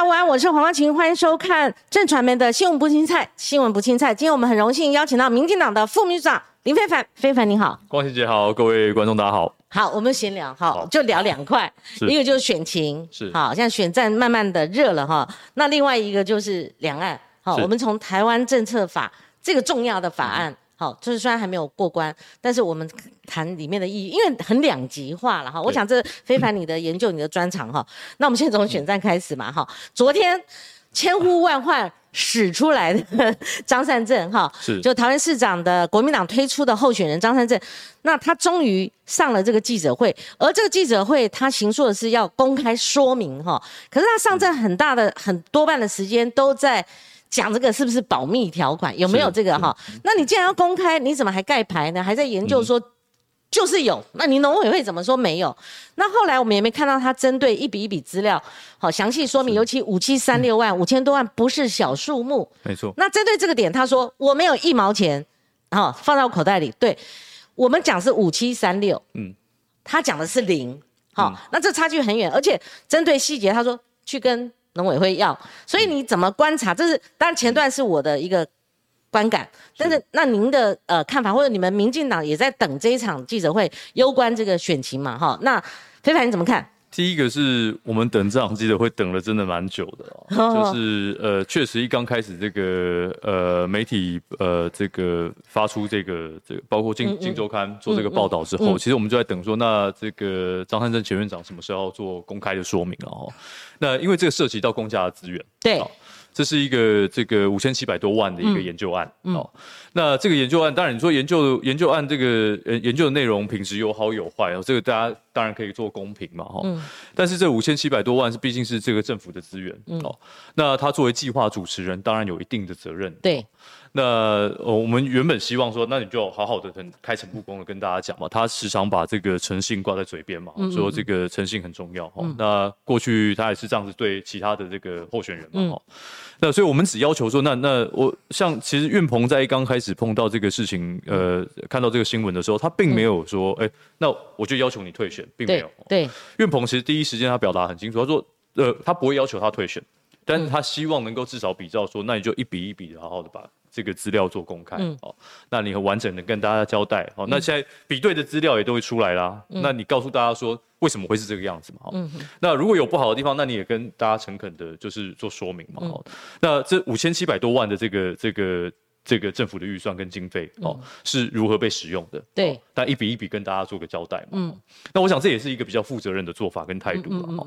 家午安，我是黄光琴，欢迎收看正传媒的新闻不青菜，新闻不青菜。今天我们很荣幸邀请到民进党的副秘书长林非凡，非凡你好，光熙姐好，各位观众大家好。好，我们闲聊哈，就聊两块，一个就是选情，是好，现在选战慢慢的热了哈。那另外一个就是两岸，好，我们从台湾政策法这个重要的法案。好，就是虽然还没有过关，但是我们谈里面的意义，因为很两极化了哈。我想这非凡你的研究，你的专长哈。那我们先从选战开始嘛哈。昨天千呼万唤使出来的 张善政哈，是就台湾市长的国民党推出的候选人张善政，那他终于上了这个记者会，而这个记者会他行说的是要公开说明哈，可是他上阵很大的很多半的时间都在。讲这个是不是保密条款？有没有这个哈？那你既然要公开，你怎么还盖牌呢？还在研究说就是有？那你农委会怎么说没有？那后来我们也没看到他针对一笔一笔资料好详细说明，尤其五七三六万五千多万不是小数目，没错。那针对这个点，他说我没有一毛钱哈放到口袋里。对我们讲是五七三六，嗯，他讲的是零，好，那这差距很远。而且针对细节，他说去跟。农委会要，所以你怎么观察？这是当然前段是我的一个观感，但是那您的呃看法，或者你们民进党也在等这一场记者会，攸关这个选情嘛？哈，那非凡你怎么看？第一个是我们等这场记者会等了真的蛮久的哦，就是呃，确实一刚开始这个呃媒体呃这个发出这个这个包括《金金周刊》做这个报道之后，其实我们就在等说，那这个张汉正前院长什么时候要做公开的说明啊哦？那因为这个涉及到公家的资源，对。这是一个这个五千七百多万的一个研究案哦。那这个研究案，当然你说研究研究案这个呃研究的内容品质有好有坏哦，这个大家当然可以做公平嘛哈。但是这五千七百多万是毕竟是这个政府的资源哦。那他作为计划主持人，当然有一定的责任。对。那我们原本希望说，那你就好好的很开诚布公的跟大家讲嘛。他时常把这个诚信挂在嘴边嘛，说这个诚信很重要哈。那过去他也是这样子对其他的这个候选人嘛哈。那所以我们只要求说，那那我像其实苑鹏在刚开始碰到这个事情，呃，看到这个新闻的时候，他并没有说，哎，那我就要求你退选，并没有。对。苑鹏其实第一时间他表达很清楚，他说，呃，他不会要求他退选，但是他希望能够至少比照说，那你就一笔一笔的好好的把。这个资料做公开，哦，那你很完整的跟大家交代，哦，那现在比对的资料也都会出来啦，那你告诉大家说为什么会是这个样子嘛，哦，那如果有不好的地方，那你也跟大家诚恳的，就是做说明嘛，哦，那这五千七百多万的这个这个。这个政府的预算跟经费哦是如何被使用的？对，但一笔一笔跟大家做个交代嘛。嗯，那我想这也是一个比较负责任的做法跟态度了哈。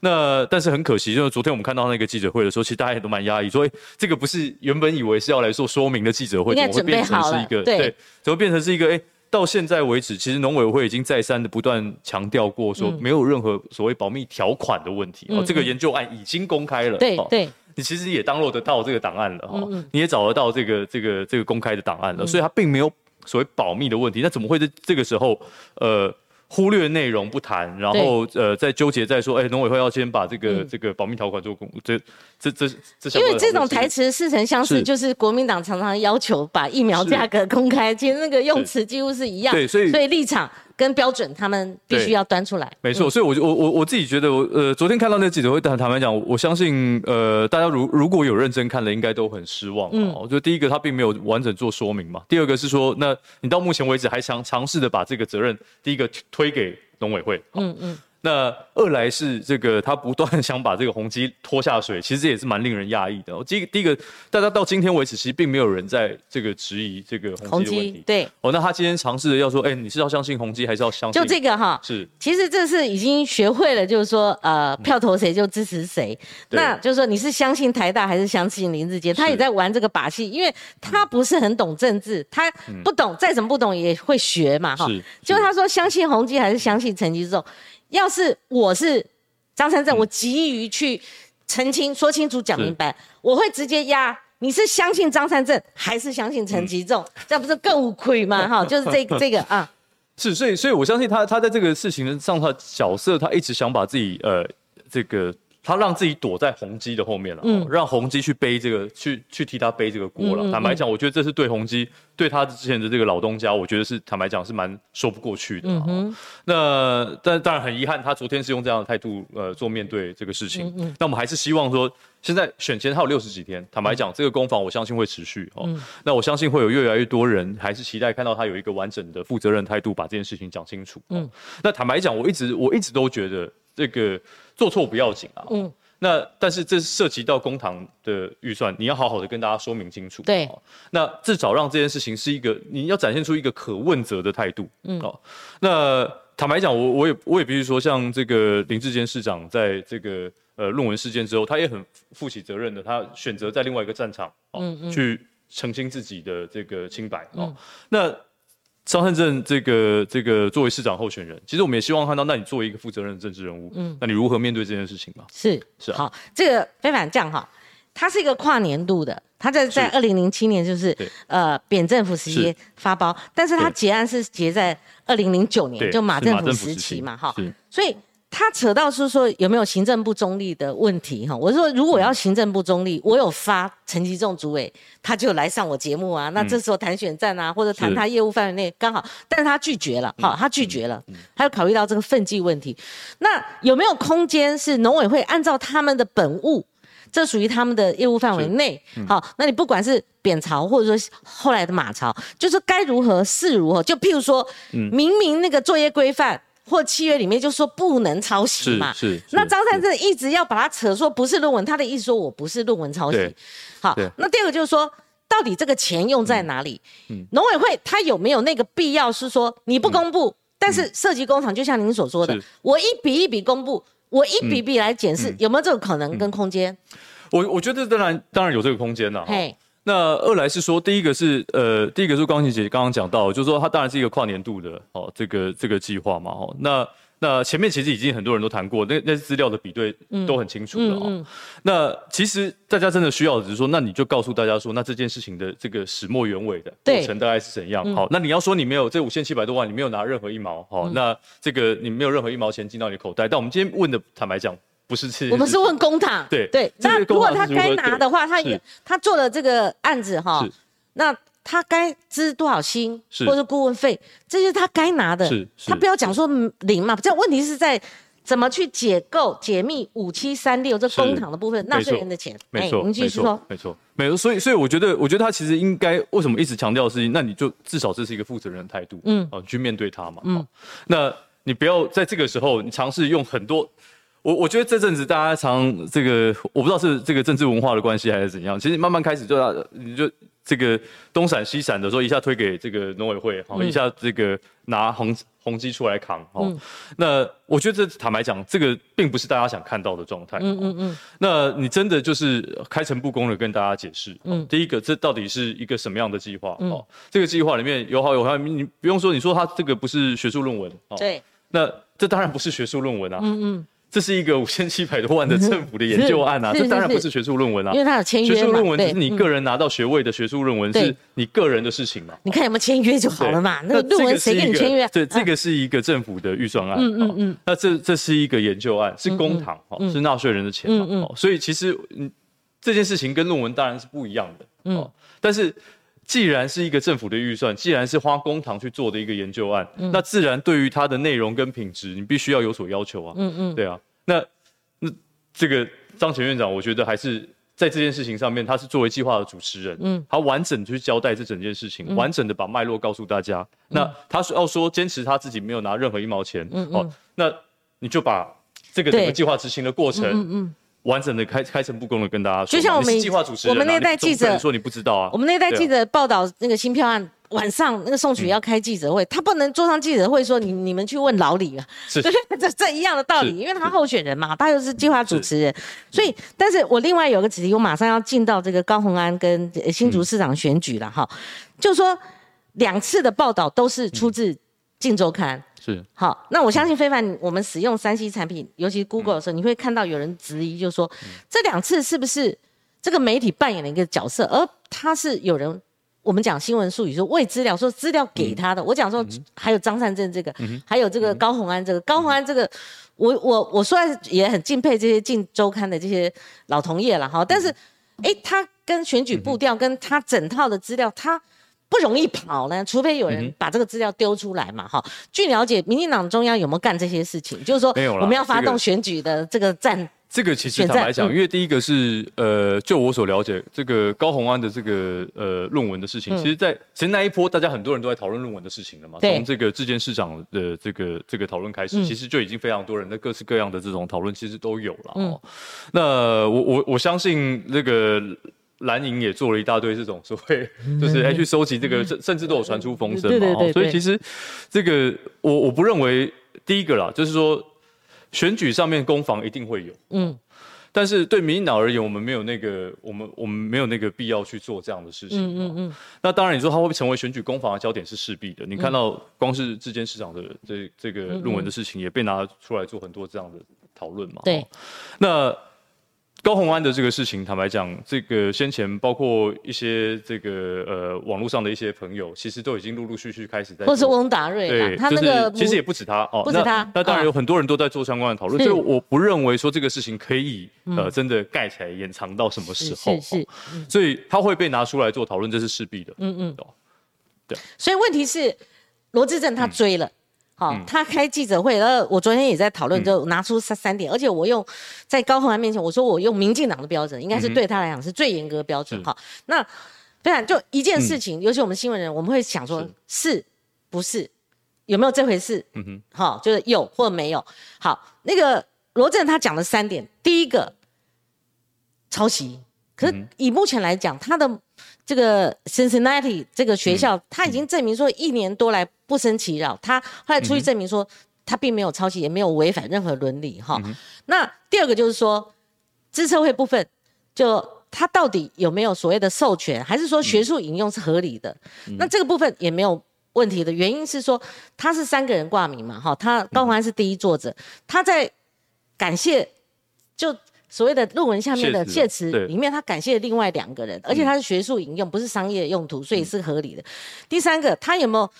那但是很可惜，就是昨天我们看到那个记者会的时候，其实大家也都蛮压抑，说这个不是原本以为是要来做说明的记者会，怎么会变成是一个对？怎么变成是一个？哎，到现在为止，其实农委会已经再三的不断强调过，说没有任何所谓保密条款的问题哦。这个研究案已经公开了，对对。你其实也当落得到这个档案了哈，你也找得到这个这个这个公开的档案了，所以它并没有所谓保密的问题。那怎么会在这个时候呃忽略内容不谈，然后呃在纠结在说，哎，农委会要先把这个这个保密条款做公，这这这这因为这种台词似曾相识，就是国民党常常要求把疫苗价格公开，其实那个用词几乎是一样，对，所以所以立场。跟标准，他们必须要端出来。没错，所以，我我我我自己觉得，我呃，昨天看到那个记者会，坦坦白讲，我相信，呃，大家如如果有认真看了，应该都很失望。嗯，我觉得第一个，他并没有完整做说明嘛。第二个是说，那你到目前为止还想尝试的把这个责任，第一个推给农委会。嗯嗯。那二来是这个，他不断想把这个宏基拖下水，其实也是蛮令人讶异的。第一第一个，大家到今天为止，其实并没有人在这个质疑这个宏基的问题。对，哦，那他今天尝试着要说，哎，你是要相信宏基，还是要相信？就这个哈，是，其实这是已经学会了，就是说，呃，票投谁就支持谁。那就是说，你是相信台大，还是相信林志杰？他也在玩这个把戏，因为他不是很懂政治，他不懂，再怎么不懂也会学嘛，哈。就他说相信宏基，还是相信陈吉仲？要是我是张三正，我急于去澄清、说清楚、讲明白，我会直接压。你是相信张三正，还是相信陈吉仲？这不是更无愧吗？哈，就是这这个啊。是，所以，所以我相信他，他在这个事情上，他角色，他一直想把自己呃这个他让自己躲在宏基的后面了，嗯，让宏基去背这个，去去替他背这个锅了。坦白讲，我觉得这是对宏基，对他之前的这个老东家，我觉得是坦白讲是蛮说不过去的。嗯那但当然很遗憾，他昨天是用这样的态度呃做面对这个事情。嗯那我们还是希望说，现在选前还有六十几天，坦白讲，这个攻防我相信会持续哦。那我相信会有越来越多人还是期待看到他有一个完整的负责任态度，把这件事情讲清楚。嗯。那坦白讲，我一直我一直都觉得这个。做错不要紧啊，嗯，那但是这涉及到公堂的预算，你要好好的跟大家说明清楚，对，那至少让这件事情是一个你要展现出一个可问责的态度，嗯，哦，那坦白讲，我我也我也必须说，像这个林志坚市长在这个呃论文事件之后，他也很负起责任的，他选择在另外一个战场，嗯嗯，去澄清自己的这个清白，哦，那。张汉正这个这个作为市长候选人，其实我们也希望看到，那你作为一个负责任的政治人物，嗯，那你如何面对这件事情嘛？是是好，这个非凡这样哈，它是一个跨年度的，他在在二零零七年就是呃扁政府时期发包，但是他结案是结在二零零九年，就马政府时期嘛，哈，所以。他扯到是说有没有行政不中立的问题哈？我说如果要行政不中立，我有发陈吉仲主委，他就来上我节目啊。那这时候谈选战啊，或者谈他业务范围内刚好，但是他拒绝了，好，他拒绝了，他要考虑到这个分际问题。那有没有空间是农委会按照他们的本务，这属于他们的业务范围内？好，那你不管是扁朝或者说后来的马朝，就是该如何是如何。就譬如说，明明那个作业规范。或契约里面就说不能抄袭嘛，是。那张三正一直要把它扯说不是论文，他的意思说我不是论文抄袭。好，那第二个就是说，到底这个钱用在哪里？农委会他有没有那个必要是说你不公布，但是涉及工厂，就像您所说的，我一笔一笔公布，我一笔笔来检视，有没有这个可能跟空间？我我觉得当然当然有这个空间了。嘿。那二来是说，第一个是呃，第一个是光晴姐刚刚讲到，就是说它当然是一个跨年度的哦，这个这个计划嘛，哦，那那前面其实已经很多人都谈过，那那资料的比对都很清楚的哦。那其实大家真的需要的只是说，那你就告诉大家说，那这件事情的这个始末原委的过程大概是怎样？好，那你要说你没有这五千七百多万，你没有拿任何一毛，好，那这个你没有任何一毛钱进到你口袋。但我们今天问的，坦白讲。不是，我们是问公堂。对对，那如果他该拿的话，他也他做了这个案子哈，那他该支多少薪，或者顾问费，这是他该拿的。是，他不要讲说零嘛。这问题是在怎么去解构、解密五七三六这公堂的部分，纳税人的钱。没错，没错，没错，没错。所以，所以我觉得，我觉得他其实应该为什么一直强调的事情，那你就至少这是一个负责任的态度，嗯，哦，去面对他嘛。嗯，那你不要在这个时候，你尝试用很多。我我觉得这阵子大家常这个，我不知道是这个政治文化的关系还是怎样。其实慢慢开始就你就这个东闪西闪的时候，一下推给这个农委会，好，一下这个拿红红机出来扛，哦。那我觉得这坦白讲，这个并不是大家想看到的状态。嗯嗯嗯。那你真的就是开诚布公的跟大家解释。嗯。第一个，这到底是一个什么样的计划？哦，这个计划里面有好有坏，你不用说，你说它这个不是学术论文。对。那这当然不是学术论文啊。嗯嗯。这是一个五千七百多万的政府的研究案啊，这当然不是学术论文啊，因为他有签约学术论文只是你个人拿到学位的学术论文，是你个人的事情嘛？你看有没有签约就好了嘛？那个论文谁跟你签约？对，这个是一个政府的预算案。嗯嗯嗯。那这这是一个研究案，是公帑哦，是纳税人的钱嘛？哦，所以其实嗯，这件事情跟论文当然是不一样的。嗯。但是。既然是一个政府的预算，既然是花公帑去做的一个研究案，那自然对于它的内容跟品质，你必须要有所要求啊。嗯嗯，对啊。那那这个张前院长，我觉得还是在这件事情上面，他是作为计划的主持人，嗯，他完整去交代这整件事情，完整的把脉络告诉大家。那他说要说坚持他自己没有拿任何一毛钱，嗯哦，那你就把这个整个计划执行的过程，嗯嗯。完整的开开诚布公的跟大家说，就像我们计划主持人，我们那代记者说你不知道啊。我们那代记者报道那个新票案，晚上那个宋曲要开记者会，他不能坐上记者会说你你们去问老李啊，是。这这一样的道理，因为他候选人嘛，他又是计划主持人，所以但是我另外有个主题，我马上要进到这个高鸿安跟新竹市长选举了哈，就说两次的报道都是出自《镜周刊》。是。好，那我相信非凡，我们使用三 C 产品，尤其 Google 的时候，你会看到有人质疑，就是说这两次是不是这个媒体扮演了一个角色，而他是有人我们讲新闻术语说未资料，说资料给他的。我讲说还有张善政这个，还有这个高鸿安这个，高鸿安这个，我我我虽然也很敬佩这些进周刊的这些老同业了哈，但是，哎，他跟选举步调，跟他整套的资料，他不容易跑呢，除非有人把这个资料丢出来嘛哈。据了解，民进党中央有没有干这些事情？就是说，没有我们要发动选举的这个战。这个其实坦白讲，因为第一个是呃，就我所了解，这个高鸿安的这个呃论文的事情，其实，在其实那一波，大家很多人都在讨论论文的事情了嘛。从这个质监市长的这个这个讨论开始，其实就已经非常多人的各式各样的这种讨论，其实都有了。哦，那我我我相信那个蓝营也做了一大堆这种所谓，就是哎去收集这个，甚甚至都有传出风声嘛。所以其实这个我我不认为第一个啦，就是说。选举上面攻防一定会有，嗯，但是对民进党而言，我们没有那个，我们我们没有那个必要去做这样的事情，嗯嗯嗯。那当然，你说它会不会成为选举攻防的焦点是势必的。你看到光是质监市长的这这个论文的事情，也被拿出来做很多这样的讨论嘛？对，那。高鸿安的这个事情，坦白讲，这个先前包括一些这个呃网络上的一些朋友，其实都已经陆陆续续开始在，或是翁达瑞，对，他那个其实也不止他哦，不止他，那当然有很多人都在做相关的讨论，所以我不认为说这个事情可以呃真的盖起来掩藏到什么时候，是是，所以他会被拿出来做讨论，这是势必的，嗯嗯，对，所以问题是罗志正他追了。好，他开记者会，然后我昨天也在讨论，就拿出三三点，而且我用在高鸿安面前，我说我用民进党的标准，应该是对他来讲是最严格的标准。好，那不然就一件事情，尤其我们新闻人，我们会想说，是不是有没有这回事？嗯哼，好，就是有或没有。好，那个罗振他讲了三点，第一个抄袭，可是以目前来讲，他的。这个 Cincinnati 这个学校，他已经证明说一年多来不生其扰。他后来出去证明说，他并没有抄袭，也没有违反任何伦理哈。那第二个就是说，知策会部分，就他到底有没有所谓的授权，还是说学术引用是合理的？那这个部分也没有问题的原因是说，他是三个人挂名嘛哈，他高宏安是第一作者，他在感谢就。所谓的论文下面的谢词里面，他感谢另外两个人，而且他是学术引用，不是商业用途，所以是合理的。第三个，他有没有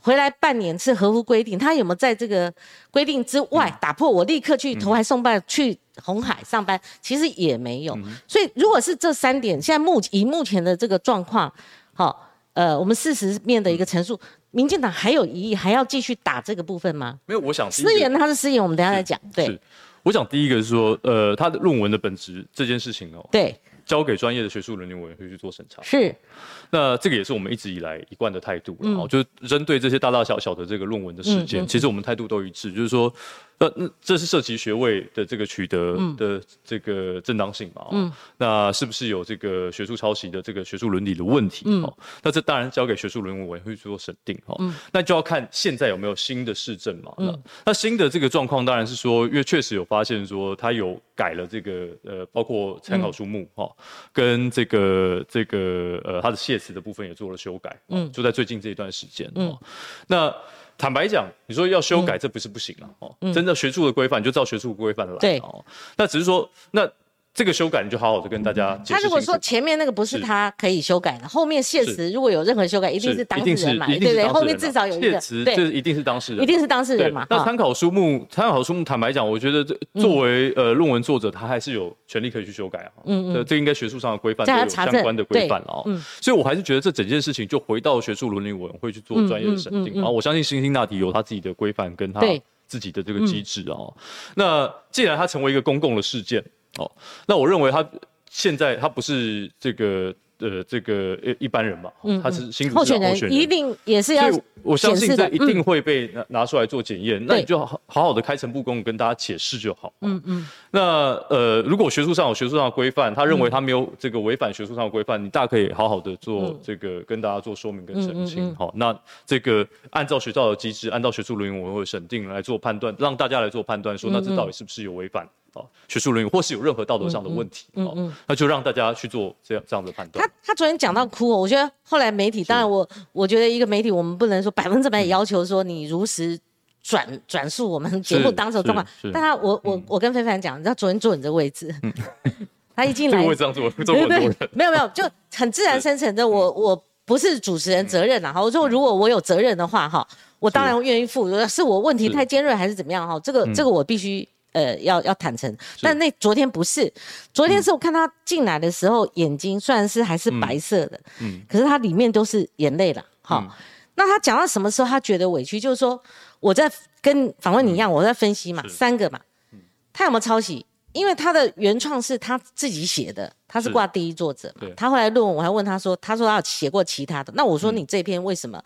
回来半年是合乎规定？他有没有在这个规定之外打破？我立刻去投怀送抱去红海上班，其实也没有。所以，如果是这三点，现在目以目前的这个状况，好，呃，我们事实面的一个陈述，民进党还有疑义，还要继续打这个部分吗？没有，我想私言，他是私言，我们等下再讲。对。我想第一个是说，呃，他的论文的本质这件事情哦，对，交给专业的学术伦理委员会去做审查。是，那这个也是我们一直以来一贯的态度，哦，就是针对这些大大小小的这个论文的事件，其实我们态度都一致，就是说。那那这是涉及学位的这个取得的这个正当性嘛？嗯，那是不是有这个学术抄袭的这个学术伦理的问题？嗯，那这当然交给学术伦理委员会去做审定哈。嗯，那就要看现在有没有新的市政嘛？嗯，那新的这个状况当然是说，因为确实有发现说他有改了这个呃，包括参考书目哈，跟这个这个呃他的谢词的部分也做了修改。嗯，就在最近这一段时间。嗯，那。坦白讲，你说要修改，这不是不行了哦。真的学术的规范，就照学术规范来哦。那只是说那。这个修改你就好好的跟大家解释。他如果说前面那个不是他可以修改的，后面谢词如果有任何修改，一定是当事人嘛，对不对？后面至少有一个对，这一定是当事人，一定是当事人嘛。那参考书目，参考书目，坦白讲，我觉得这作为呃论文作者，他还是有权利可以去修改啊。嗯嗯，这应该学术上的规范都有相关的规范了啊。嗯，所以我还是觉得这整件事情就回到学术伦理委员会去做专业的审定啊。我相信新星大体有他自己的规范跟他自己的这个机制啊。那既然它成为一个公共的事件。哦，那我认为他现在他不是这个呃这个一一般人嘛，他是新候选人，一定也是要，我相信这一定会被拿拿出来做检验。那你就好好好的开诚布公跟大家解释就好。嗯嗯。那呃，如果学术上有学术上的规范，他认为他没有这个违反学术上的规范，你大可以好好的做这个跟大家做说明跟澄清。好，那这个按照学校的机制，按照学术伦理委员会审定来做判断，让大家来做判断，说那这到底是不是有违反？学术伦理或是有任何道德上的问题，嗯嗯，那就让大家去做这样这样的判断。他他昨天讲到哭，我觉得后来媒体，当然我我觉得一个媒体，我们不能说百分之百要求说你如实转转述我们节目当时的状况。但他我我我跟非凡讲，你知道昨天坐你这位置，他一进来会这样做，做很多人，没有没有，就很自然生成的。我我不是主持人责任啦。哈，我说如果我有责任的话，哈，我当然愿意负。是我问题太尖锐还是怎么样？哈，这个这个我必须呃要要坦诚。但那昨天不是，昨天是我看他进来的时候，眼睛虽然是还是白色的，嗯，可是他里面都是眼泪了。哈，那他讲到什么时候他觉得委屈？就是说我在跟访问你一样，我在分析嘛，三个嘛，他有没有抄袭？因为他的原创是他自己写的，他是挂第一作者嘛。他后来论文，我还问他说，他说他有写过其他的。那我说你这篇为什么，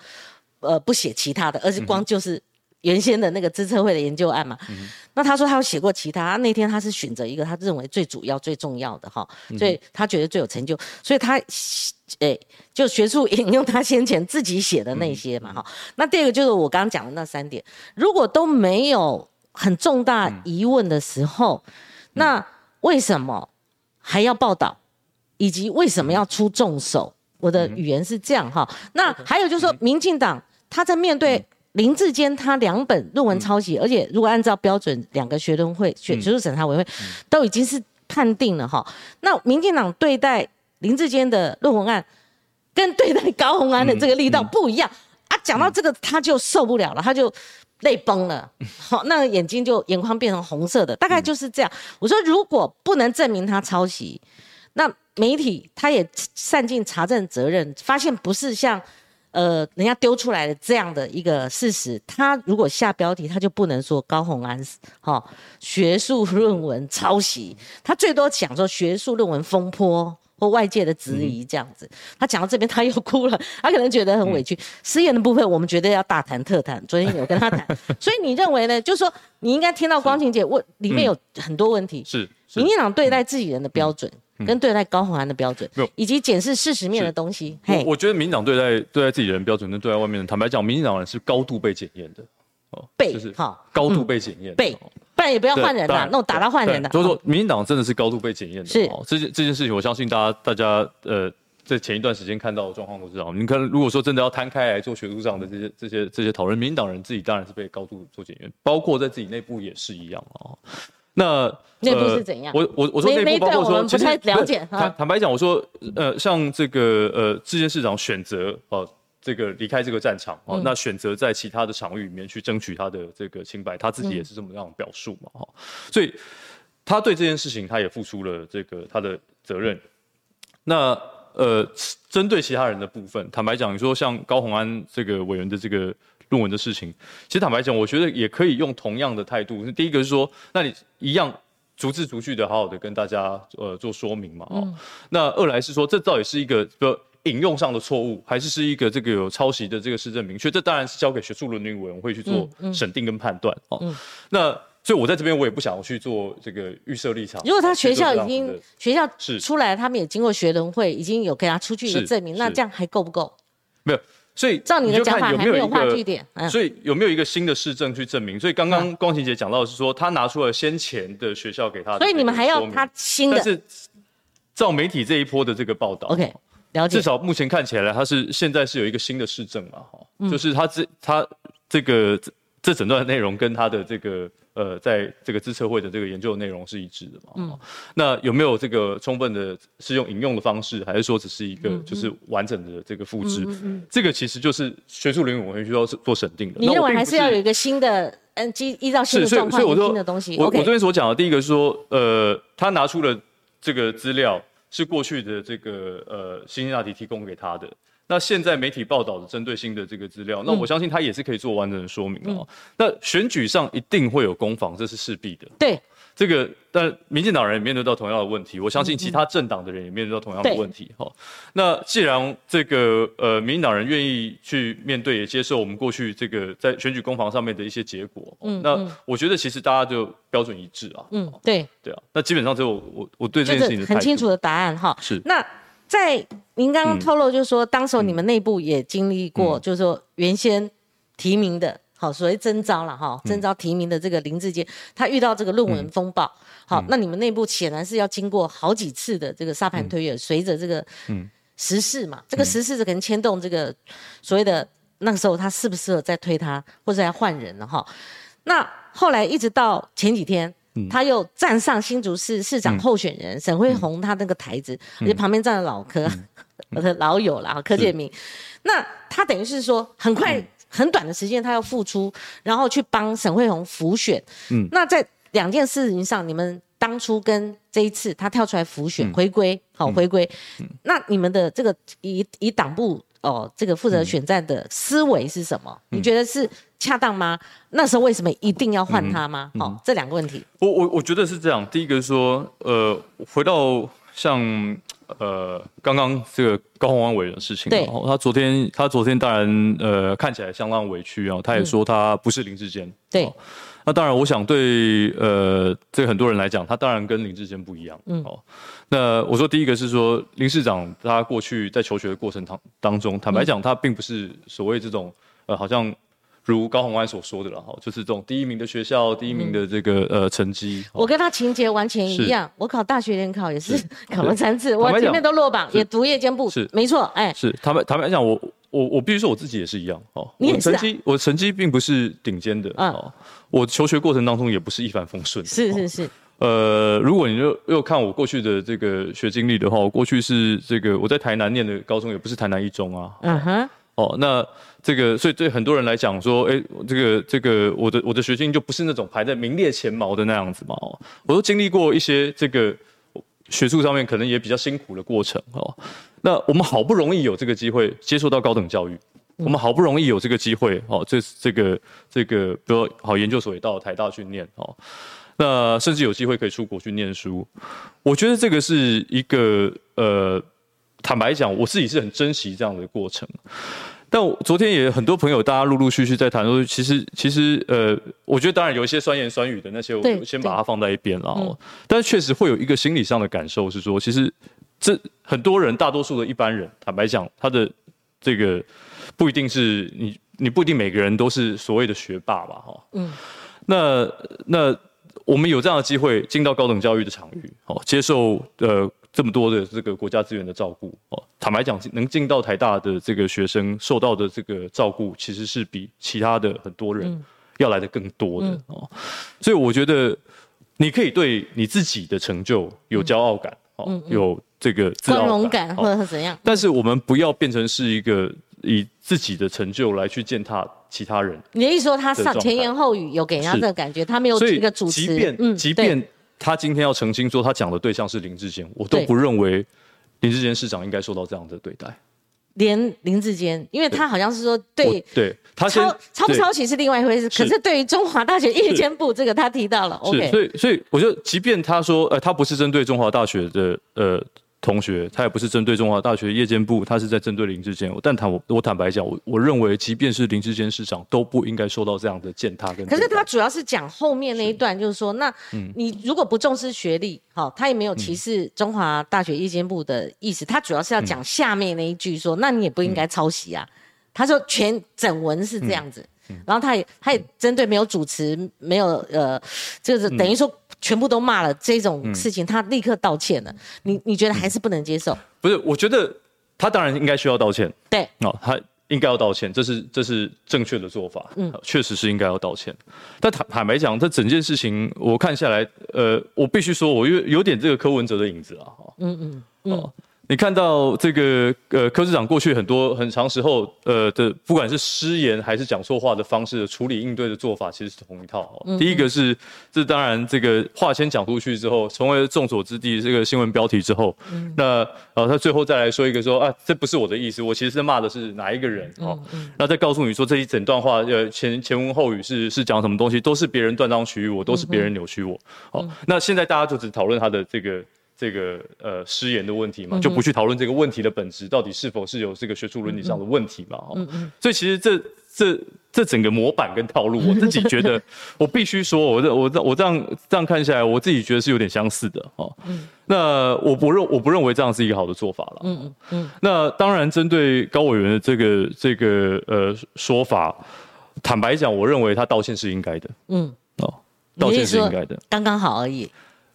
呃，不写其他的，而是光就是原先的那个资策会的研究案嘛？那他说他有写过其他。那天他是选择一个他认为最主要、最重要的哈，所以他觉得最有成就，所以他诶就学术引用他先前自己写的那些嘛哈。那第二个就是我刚刚讲的那三点，如果都没有很重大疑问的时候。那为什么还要报道，以及为什么要出重手？我的语言是这样哈。那还有就是说，民进党他在面对林志坚他两本论文抄袭，而且如果按照标准，两个学论会、学学术审查委员会都已经是判定了哈。那民进党对待林志坚的论文案，跟对待高鸿安的这个力道不一样啊。讲到这个，他就受不了了，他就。泪崩了，好，那个眼睛就眼眶变成红色的，大概就是这样。我说，如果不能证明他抄袭，那媒体他也善尽查证责任，发现不是像呃人家丢出来的这样的一个事实，他如果下标题，他就不能说高鸿安哈学术论文抄袭，他最多讲说学术论文风波。或外界的质疑这样子，他讲到这边他又哭了，他可能觉得很委屈。失言的部分，我们绝对要大谈特谈。昨天有跟他谈，所以你认为呢？就是说，你应该听到光晴姐问里面有很多问题，是民进党对待自己人的标准，跟对待高鸿安的标准，以及检视事实面的东西。我我觉得民进党对待对待自己人标准跟对待外面的，坦白讲，民进党人是高度被检验的。哦被就是哈，高度被检验，被不然也不要换人了，那种打到换人的。所以说，民进党真的是高度被检验的。是这件这件事情，我相信大家大家呃，在前一段时间看到的状况都知道。你看，如果说真的要摊开来做学术上的这些这些这些讨论，民进党人自己当然是被高度做检验，包括在自己内部也是一样啊。那内部是怎样？我我我说内部包括说，不太了解。坦坦白讲，我说呃，像这个呃，志坚市长选择哦。这个离开这个战场哦，那选择在其他的场域里面去争取他的这个清白，他自己也是这么样表述嘛哈，所以他对这件事情他也付出了这个他的责任。那呃，针对其他人的部分，坦白讲，你说像高鸿安这个委员的这个论文的事情，其实坦白讲，我觉得也可以用同样的态度。第一个是说，那你一样逐字逐句的好好的跟大家呃做说明嘛哦。那二来是说，这到底是一个说。引用上的错误，还是是一个这个有抄袭的这个事证明确，这当然是交给学术伦理委员会去做审定跟判断哦。那所以我在这边我也不想去做这个预设立场。如果他学校已经学校是出来，他们也经过学伦会，已经有给他出具一个证明，那这样还够不够？没有，所以照你的讲法还没有画据点。所以有没有一个新的市政去证明？所以刚刚光晴姐讲到的是说，他拿出了先前的学校给他，所以你们还要他新的？但是照媒体这一波的这个报道，OK 了解。至少目前看起来，她是现在是有一个新的市政嘛，哈，就是她这她这个这整段内容跟她的这个呃，在这个资策会的这个研究内容是一致的嘛，嗯，那有没有这个充分的是用引用的方式，还是说只是一个就是完整的这个复制？嗯这个其实就是学术领域我们需要做审定的。你认为还是要有一个新的嗯，依依照新的状况新的东西？我我这边所讲的第一个是说，呃，他拿出了这个资料。是过去的这个呃，辛辛那提提供给他的。那现在媒体报道的针对性的这个资料，那我相信他也是可以做完整的说明哦。那选举上一定会有攻防，这是势必的。对。这个，但民进党人也面对到同样的问题，我相信其他政党的人也面对到同样的问题。哈，那既然这个呃，民进党人愿意去面对，也接受我们过去这个在选举攻防上面的一些结果，嗯，那我觉得其实大家就标准一致啊。嗯，对，对啊。那基本上就我我我对这件事情很清楚的答案哈。是。那在您刚刚透露，就是说当时候你们内部也经历过，就是说原先提名的。好，所谓征招了哈，征招提名的这个林志坚，他遇到这个论文风暴，好，那你们内部显然是要经过好几次的这个沙盘推演，随着这个时事嘛，这个时事是可能牵动这个所谓的那个时候他适不适合再推他，或者要换人了哈。那后来一直到前几天，他又站上新竹市市长候选人沈惠宏他那个台子，而且旁边站了老柯。我的 老友啦，柯建明。那他等于是说，很快很短的时间，他要付出，然后去帮沈惠宏辅选。嗯，那在两件事情上，你们当初跟这一次他跳出来辅选回归，好回归。那你们的这个以以党部哦，这个负责选战的思维是什么？你觉得是恰当吗？那时候为什么一定要换他吗？好，这两个问题。我我我觉得是这样。第一个说，呃，回到像。呃，刚刚这个高鸿安委的事情，对，他昨天他昨天当然呃看起来相当委屈啊，他也说他不是林志坚，对，那当然我想对呃这很多人来讲，他当然跟林志坚不一样，嗯，哦，那我说第一个是说林市长他过去在求学的过程当当中，坦白讲他并不是所谓这种呃好像。如高鸿安所说的了哈，就是这种第一名的学校，第一名的这个呃成绩。我跟他情节完全一样，我考大学联考也是 考了三次，我前面都落榜，也读夜间部，是。没错，哎，是。坦白坦白讲，我我我必须说我自己也是一样哦，你成绩我成绩并不是顶尖的哦，我求学过程当中也不是一帆风顺，是是是，呃，如果你又又看我过去的这个学经历的话，我过去是这个我在台南念的高中，也不是台南一中啊，嗯哼。哦，那这个，所以对很多人来讲说，哎，这个这个，我的我的学经就不是那种排在名列前茅的那样子嘛。哦，我都经历过一些这个学术上面可能也比较辛苦的过程。哦，那我们好不容易有这个机会接受到高等教育，我们好不容易有这个机会，哦，这这个这个，比如好研究所也到台大去念，哦，那甚至有机会可以出国去念书。我觉得这个是一个呃。坦白讲，我自己是很珍惜这样的过程。但我昨天也很多朋友，大家陆陆续续在谈说，其实其实呃，我觉得当然有一些酸言酸语的那些，我先把它放在一边了。但是确实会有一个心理上的感受是说，其实这很多人，大多数的一般人，坦白讲，他的这个不一定是你，你不一定每个人都是所谓的学霸吧？哈，嗯，那那我们有这样的机会进到高等教育的场域，哦，接受呃。这么多的这个国家资源的照顾哦，坦白讲，能进到台大的这个学生受到的这个照顾，其实是比其他的很多人要来的更多的哦。所以我觉得你可以对你自己的成就有骄傲感哦，有这个光荣感或者是怎样。但是我们不要变成是一个以自己的成就来去践踏其他人。你的意思说他上前言后语有给人家这个感觉，他没有一个主持，即便即便。他今天要澄清说，他讲的对象是林志坚，我都不认为林志坚市长应该受到这样的对待。连林志坚，因为他好像是说对对，他抄抄不抄袭是另外一回事。可是对于中华大学夜间部这个，他提到了。OK，所以所以我觉得，即便他说呃，他不是针对中华大学的呃。同学，他也不是针对中华大学夜间部，他是在针对林志坚。但坦我我坦白讲，我我认为，即便是林志坚市长，都不应该受到这样的践踏跟。可是他主要是讲后面那一段，就是说，那你如果不重视学历，好，他也没有歧视中华大学夜间部的意思。他主要是要讲下面那一句，说，那你也不应该抄袭啊。他说全整文是这样子，然后他也他也针对没有主持，没有呃，就是等于说。全部都骂了这种事情，他立刻道歉了。你你觉得还是不能接受？不是，我觉得他当然应该需要道歉。对，哦，他应该要道歉，这是这是正确的做法。嗯，确实是应该要道歉。但坦坦白讲，这整件事情我看下来，呃，我必须说，我有有点这个柯文哲的影子啊。嗯嗯嗯。你看到这个呃，柯市长过去很多很长时候呃的，不管是失言还是讲错话的方式的处理应对的做法，其实是同一套。第一个是，这当然这个话先讲出去之后，成为众所之地这个新闻标题之后，那呃他最后再来说一个说啊，这不是我的意思，我其实是骂的是哪一个人哦，那再告诉你说这一整段话呃前前文后语是是讲什么东西，都是别人断章取义，我都是别人扭曲我。哦，那现在大家就只讨论他的这个。这个呃失言的问题嘛，就不去讨论这个问题的本质到底是否是有这个学术伦理上的问题嘛？哦，所以其实这这这整个模板跟套路，我自己觉得，我必须说，我这我这我这样这样看下来，我自己觉得是有点相似的哦。那我不认我不认为这样是一个好的做法了。嗯嗯嗯。那当然，针对高委员的这个这个呃说法，坦白讲，我认为他道歉是应该的。嗯哦，道歉是应该的，刚刚好而已。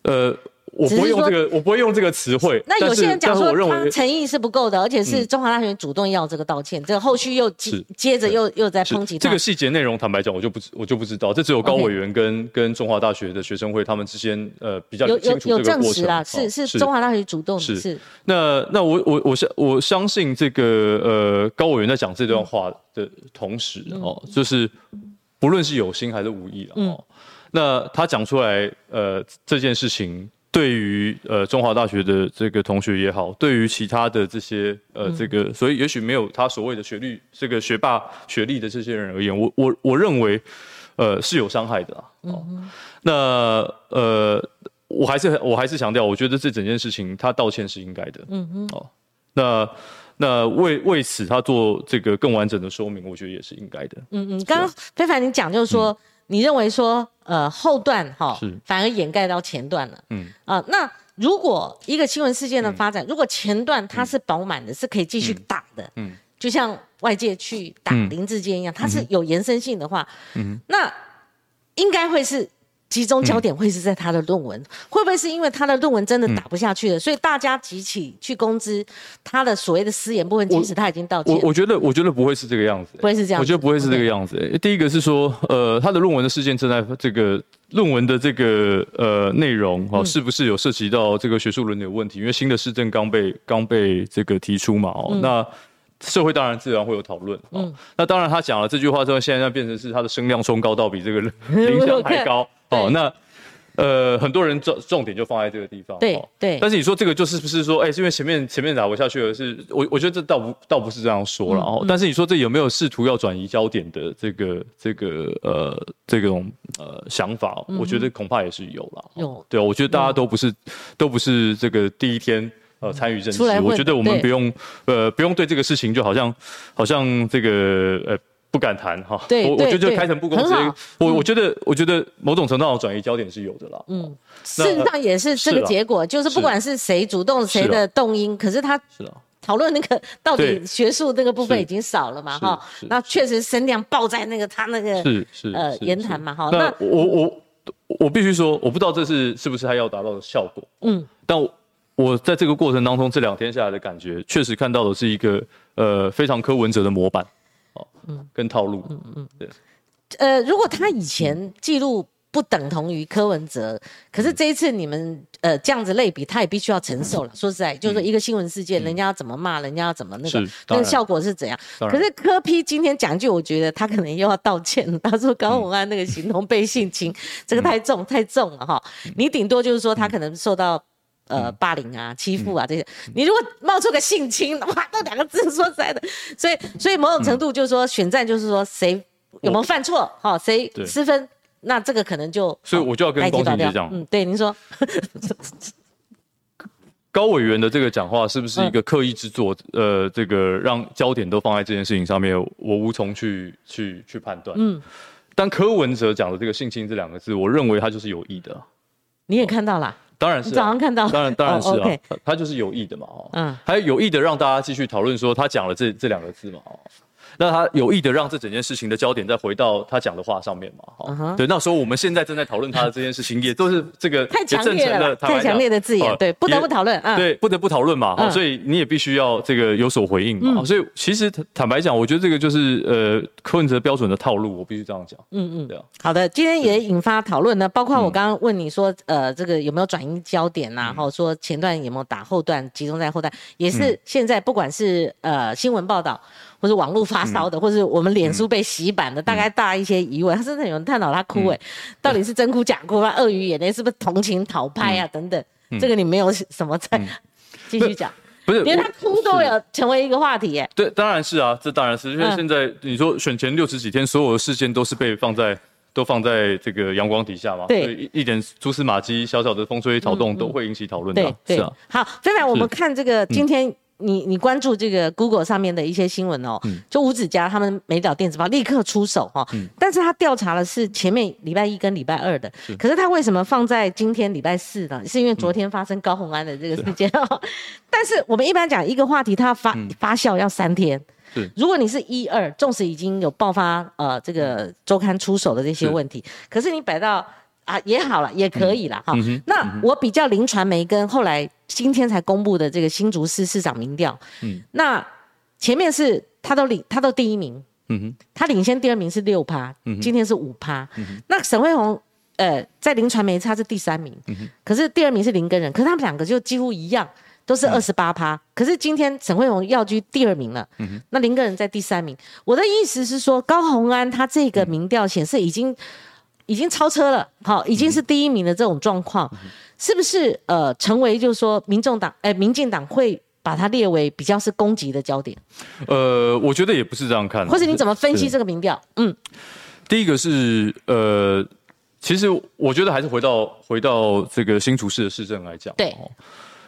呃。我不会用这个，我不会用这个词汇。那有些人讲说他诚意是不够的，而且是中华大学主动要这个道歉，这个后续又接接着又又在抨击他。这个细节内容，坦白讲，我就不我就不知道。这只有高委员跟跟中华大学的学生会他们之间呃比较清楚这个过程啦。是是中华大学主动是。那那我我我相我相信这个呃高委员在讲这段话的同时哦，就是不论是有心还是无意哦，那他讲出来呃这件事情。对于呃中华大学的这个同学也好，对于其他的这些呃这个，所以也许没有他所谓的学历这个学霸学历的这些人而言，我我我认为呃是有伤害的啊。那呃我还是我还是强调，我觉得这整件事情他道歉是应该的。嗯哼。哦，那那为为此他做这个更完整的说明，我觉得也是应该的。嗯嗯，刚刚非凡你讲就是说。你认为说，呃，后段哈，反而掩盖到前段了，嗯。啊，那如果一个新闻事件的发展，如果前段它是饱满的，是可以继续打的，嗯，就像外界去打林志坚一样，它是有延伸性的话，嗯，那应该会是。集中焦点会是在他的论文，会不会是因为他的论文真的打不下去了，所以大家集起去攻击他的所谓的私言部分，其实他已经道歉。我我觉得，我觉得不会是这个样子，不会是这样。我觉得不会是这个样子。第一个是说，呃，他的论文的事件正在这个论文的这个呃内容哈，是不是有涉及到这个学术伦理的问题？因为新的市政刚被刚被这个提出嘛，哦，那社会当然自然会有讨论。嗯，那当然他讲了这句话之后，现在变成是他的声量冲高到比这个林香 还高。哦，那呃，很多人重重点就放在这个地方。对对。但是你说这个就是不是说，哎，是因为前面前面打不下去了？是我我觉得这倒不倒不是这样说了。哦，但是你说这有没有试图要转移焦点的这个这个呃这种呃想法？我觉得恐怕也是有了。有。对我觉得大家都不是都不是这个第一天呃参与政治。我觉得我们不用呃不用对这个事情就好像好像这个呃。不敢谈哈，我我觉得就开诚布公，直接我我觉得我觉得某种程度上转移焦点是有的啦。嗯，事实上也是这个结果，就是不管是谁主动谁的动因，可是他讨论那个到底学术那个部分已经少了嘛哈，那确实声量爆在那个他那个是是呃言谈嘛哈。那我我我必须说，我不知道这是是不是他要达到的效果。嗯，但我在这个过程当中这两天下来的感觉，确实看到的是一个呃非常柯文哲的模板。嗯，跟套路，嗯嗯，对，呃，如果他以前记录不等同于柯文哲，可是这一次你们呃这样子类比，他也必须要承受了。说实在，就是说一个新闻事件，人家要怎么骂，人家要怎么那个，那个效果是怎样？可是柯批今天讲句，我觉得他可能又要道歉了。他说高文安那个形同被性侵，这个太重太重了哈。你顶多就是说他可能受到。呃，霸凌啊，欺负啊，这些，你如果冒出个性侵，哇，那两个字说实在的，所以，所以某种程度就是说，选战就是说谁有没有犯错，好，谁失分，那这个可能就，所以我就要跟高庭姐讲，嗯，对，您说，高委员的这个讲话是不是一个刻意制作？呃，这个让焦点都放在这件事情上面，我无从去去去判断。嗯，但柯文哲讲的这个性侵这两个字，我认为他就是有意的。你也看到了。当然是早上看到，当然当然是啊，他就是有意的嘛，哦，嗯，还有意的让大家继续讨论说他讲了这这两个字嘛，哦。那他有意的让这整件事情的焦点再回到他讲的话上面嘛？哈，对，那时候我们现在正在讨论他的这件事情，也都是这个太强烈了，太强烈的字眼，对，不得不讨论啊，对，不得不讨论嘛，所以你也必须要这个有所回应嘛。所以其实坦白讲，我觉得这个就是呃柯文哲标准的套路，我必须这样讲。嗯嗯，对啊。好的，今天也引发讨论呢，包括我刚刚问你说，呃，这个有没有转移焦点呐？然后说前段有没有打后段，集中在后段，也是现在不管是呃新闻报道。或者网络发烧的，或者我们脸书被洗版的，大概大一些疑问。他真的有人探讨他哭哎，到底是真哭假哭？他鳄鱼眼泪是不是同情讨拍啊？等等，这个你没有什么在 继续讲，不是连他哭都有成为一个话题耶。对，当然是啊，这当然是因为现在你说选前六十几天，所有的事件都是被放在 都放在这个阳光底下嘛，对，一点蛛丝马迹、小小的风吹草动都会引起讨论的，是啊。好，非凡，我们看这个今天。你你关注这个 Google 上面的一些新闻哦，就吴子嘉他们美岛电子报立刻出手哈，但是他调查的是前面礼拜一跟礼拜二的，可是他为什么放在今天礼拜四呢？是因为昨天发生高红安的这个事件哦。但是我们一般讲一个话题，它发发酵要三天，如果你是一二，纵使已经有爆发呃这个周刊出手的这些问题，可是你摆到。啊也好了，也可以了哈。那我比较林传媒跟后来今天才公布的这个新竹市市长民调，嗯，那前面是他都领他都第一名，嗯哼，他领先第二名是六趴，嗯，今天是五趴，嗯那沈惠宏呃在林传媒他是第三名，嗯，可是第二名是林根仁，可是他们两个就几乎一样。都是二十八趴，可是今天沈惠宏要居第二名了，那林根人在第三名。我的意思是说，高鸿安他这个民调显示已经已经超车了，好，已经是第一名的这种状况，是不是？呃，成为就是说，民众党哎，民进党会把它列为比较是攻击的焦点？呃，我觉得也不是这样看，或者你怎么分析这个民调？嗯，第一个是呃，其实我觉得还是回到回到这个新竹市的市政来讲，对。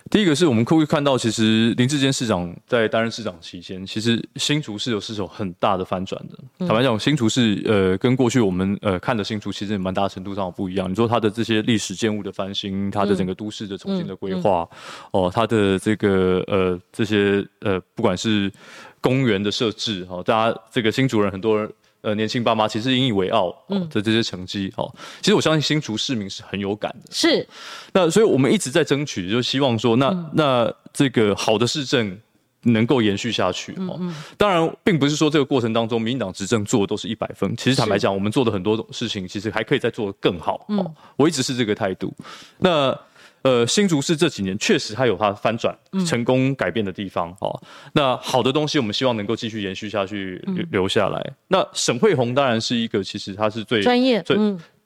第一个是我们可以看到，其实林志坚市长在担任市长期间，其实新竹是有是有很大的翻转的。坦白讲，新竹是呃跟过去我们呃看的新竹，其实蛮大程度上不一样。你说它的这些历史建物的翻新，它的整个都市的重新的规划，哦，它的这个呃这些呃不管是公园的设置，哈，大家这个新竹人很多人。呃，年轻爸妈其实引以为傲的这些成绩，哦，其实我相信新竹市民是很有感的。是，那所以我们一直在争取，就希望说，那那这个好的市政能够延续下去。哦，当然，并不是说这个过程当中，民进党执政做的都是一百分。其实坦白讲，我们做的很多事情，其实还可以再做更好。哦，我一直是这个态度。那。呃，新竹市这几年确实它有它翻转、成功改变的地方哦。那好的东西，我们希望能够继续延续下去，留留下来。那沈惠红当然是一个，其实他是最专业，最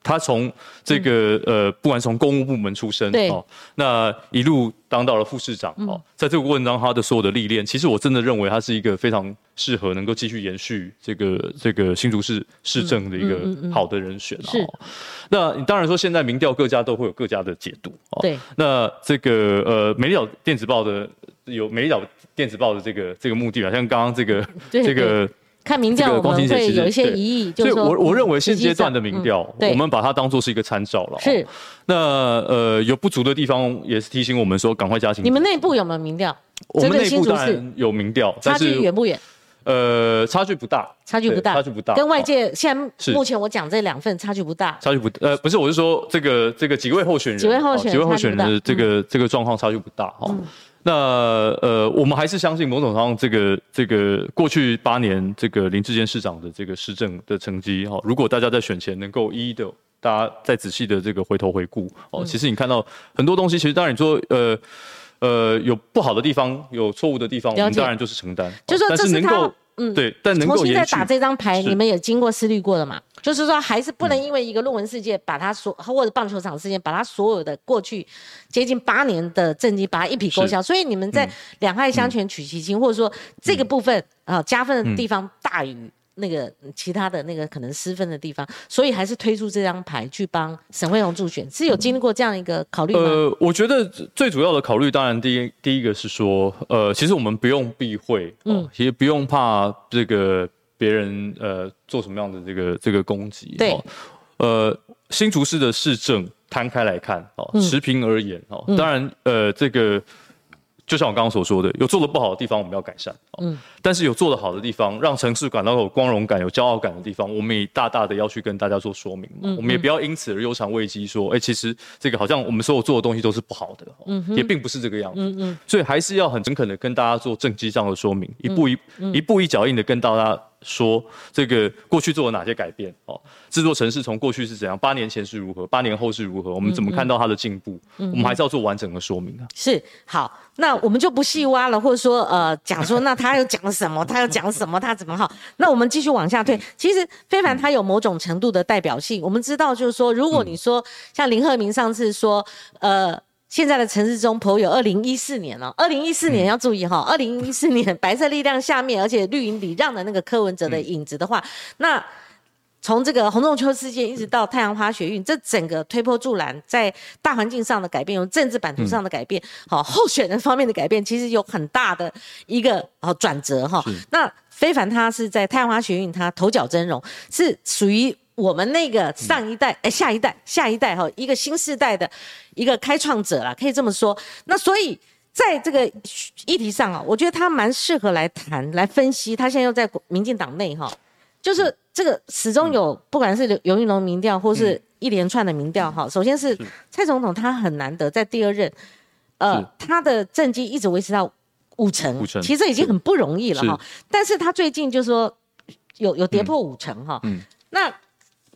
他从这个呃，不管从公务部门出身哦，那一路当到了副市长哦，在这个过程当中，他的所有的历练，其实我真的认为他是一个非常适合能够继续延续这个这个新竹市市政的一个好的人选哦。那你当然说，现在民调各家都会有各家的解读哦。对。那这个呃，美丽岛电子报的有美丽岛电子报的这个这个目的啊，像刚刚这个这个。看民调，我们会有一些疑义，就是我我认为现阶段的民调，我们把它当做是一个参照了。是，那呃有不足的地方，也是提醒我们说赶快加强。你们内部有没有民调？我们内部当然有民调，差距远不远？呃，差距不大，差距不大，差距不大。跟外界现在目前我讲这两份差距不大，差距不呃不是，我是说这个这个几位候选人，几位候选几位候选人的这个这个状况差距不大哈。那呃，我们还是相信某种上这个这个过去八年这个林志坚市长的这个施政的成绩哈，如果大家在选前能够一一的，大家再仔细的这个回头回顾哦，其实你看到很多东西，其实当然你说呃呃有不好的地方，有错误的地方，我们当然就是承担，就说这是他。嗯，对，但能够重新再打这张牌，你们也经过思虑过了嘛？就是说，还是不能因为一个论文事件，把他所或者棒球场事件，把他所有的过去接近八年的政绩，把它一笔勾销。所以你们在两害相权取其轻，或者说这个部分啊加分的地方大于。那个其他的那个可能失分的地方，所以还是推出这张牌去帮沈惠荣助选，是有经历过这样一个考虑吗？呃，我觉得最主要的考虑，当然第一第一个是说，呃，其实我们不用避讳，嗯，其实不用怕这个别人呃做什么样的这个这个攻击，对，呃，新竹市的市政摊开来看，哦，持平而言，哦，当然，呃，这个。就像我刚刚所说的，有做的不好的地方，我们要改善。嗯，但是有做的好的地方，让城市感到有光荣感、有骄傲感的地方，我们也大大的要去跟大家做说明。嗯，我们也不要因此而忧长畏机，说，哎，其实这个好像我们所有做的东西都是不好的。嗯，也并不是这个样子。嗯嗯，所以还是要很诚恳的跟大家做政绩上的说明，一步一一步一脚印的跟大家。说这个过去做了哪些改变？哦，制作城市从过去是怎样，八年前是如何，八年后是如何？我们怎么看到它的进步？我们还是要做完整的说明啊。是好，那我们就不细挖了，或者说呃讲说，那他又讲了什么？他又讲什么？他怎么好？那我们继续往下推。其实非凡他有某种程度的代表性。我们知道，就是说，如果你说像林鹤明上次说，呃。现在的城市中颇有二零一四年哦，二零一四年要注意哈，二零一四年 白色力量下面，而且绿营礼让的那个柯文哲的影子的话，那从这个洪仲秋事件一直到太阳花学运，这整个推波助澜，在大环境上的改变，有政治版图上的改变，好候选人方面的改变，其实有很大的一个哦转折哈。那非凡他是在太阳花学运，他头角峥嵘，是属于。我们那个上一代，哎，下一代，下一代哈，一个新时代的一个开创者啦，可以这么说。那所以在这个议题上啊，我觉得他蛮适合来谈、来分析。他现在又在民进党内哈，就是这个始终有，不管是刘云龙民调，或是。一连串的民调哈，首先是蔡总统他很难得在第二任，呃，他的政绩一直维持到五成，五成。其实已经很不容易了是。哈。但是他最近就说有有跌破五成哈，嗯。那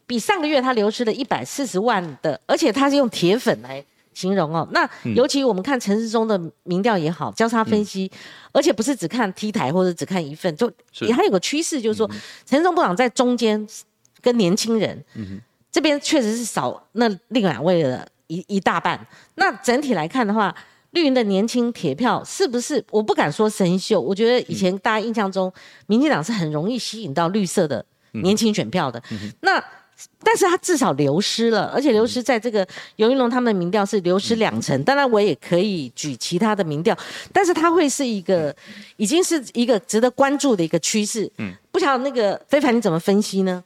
比上个月他流失了一百四十万的，而且他是用铁粉来形容哦。那嗯尤其我们看陈世忠的民调也好，交叉分析，而且不是只看 T 台或者只看一份，就是它有个趋势，就是说陈世忠部长在中间跟年轻人，这边确实是少那另两位的一一大半。那整体来看的话，绿营的年轻铁票是不是？我不敢说生锈，我觉得以前大家印象中，民进党是很容易吸引到绿色的年轻选票的。那但是他至少流失了，而且流失在这个尤云龙他们的民调是流失两成。当然，我也可以举其他的民调，但是它会是一个已经是一个值得关注的一个趋势。嗯，不晓得那个非凡你怎么分析呢？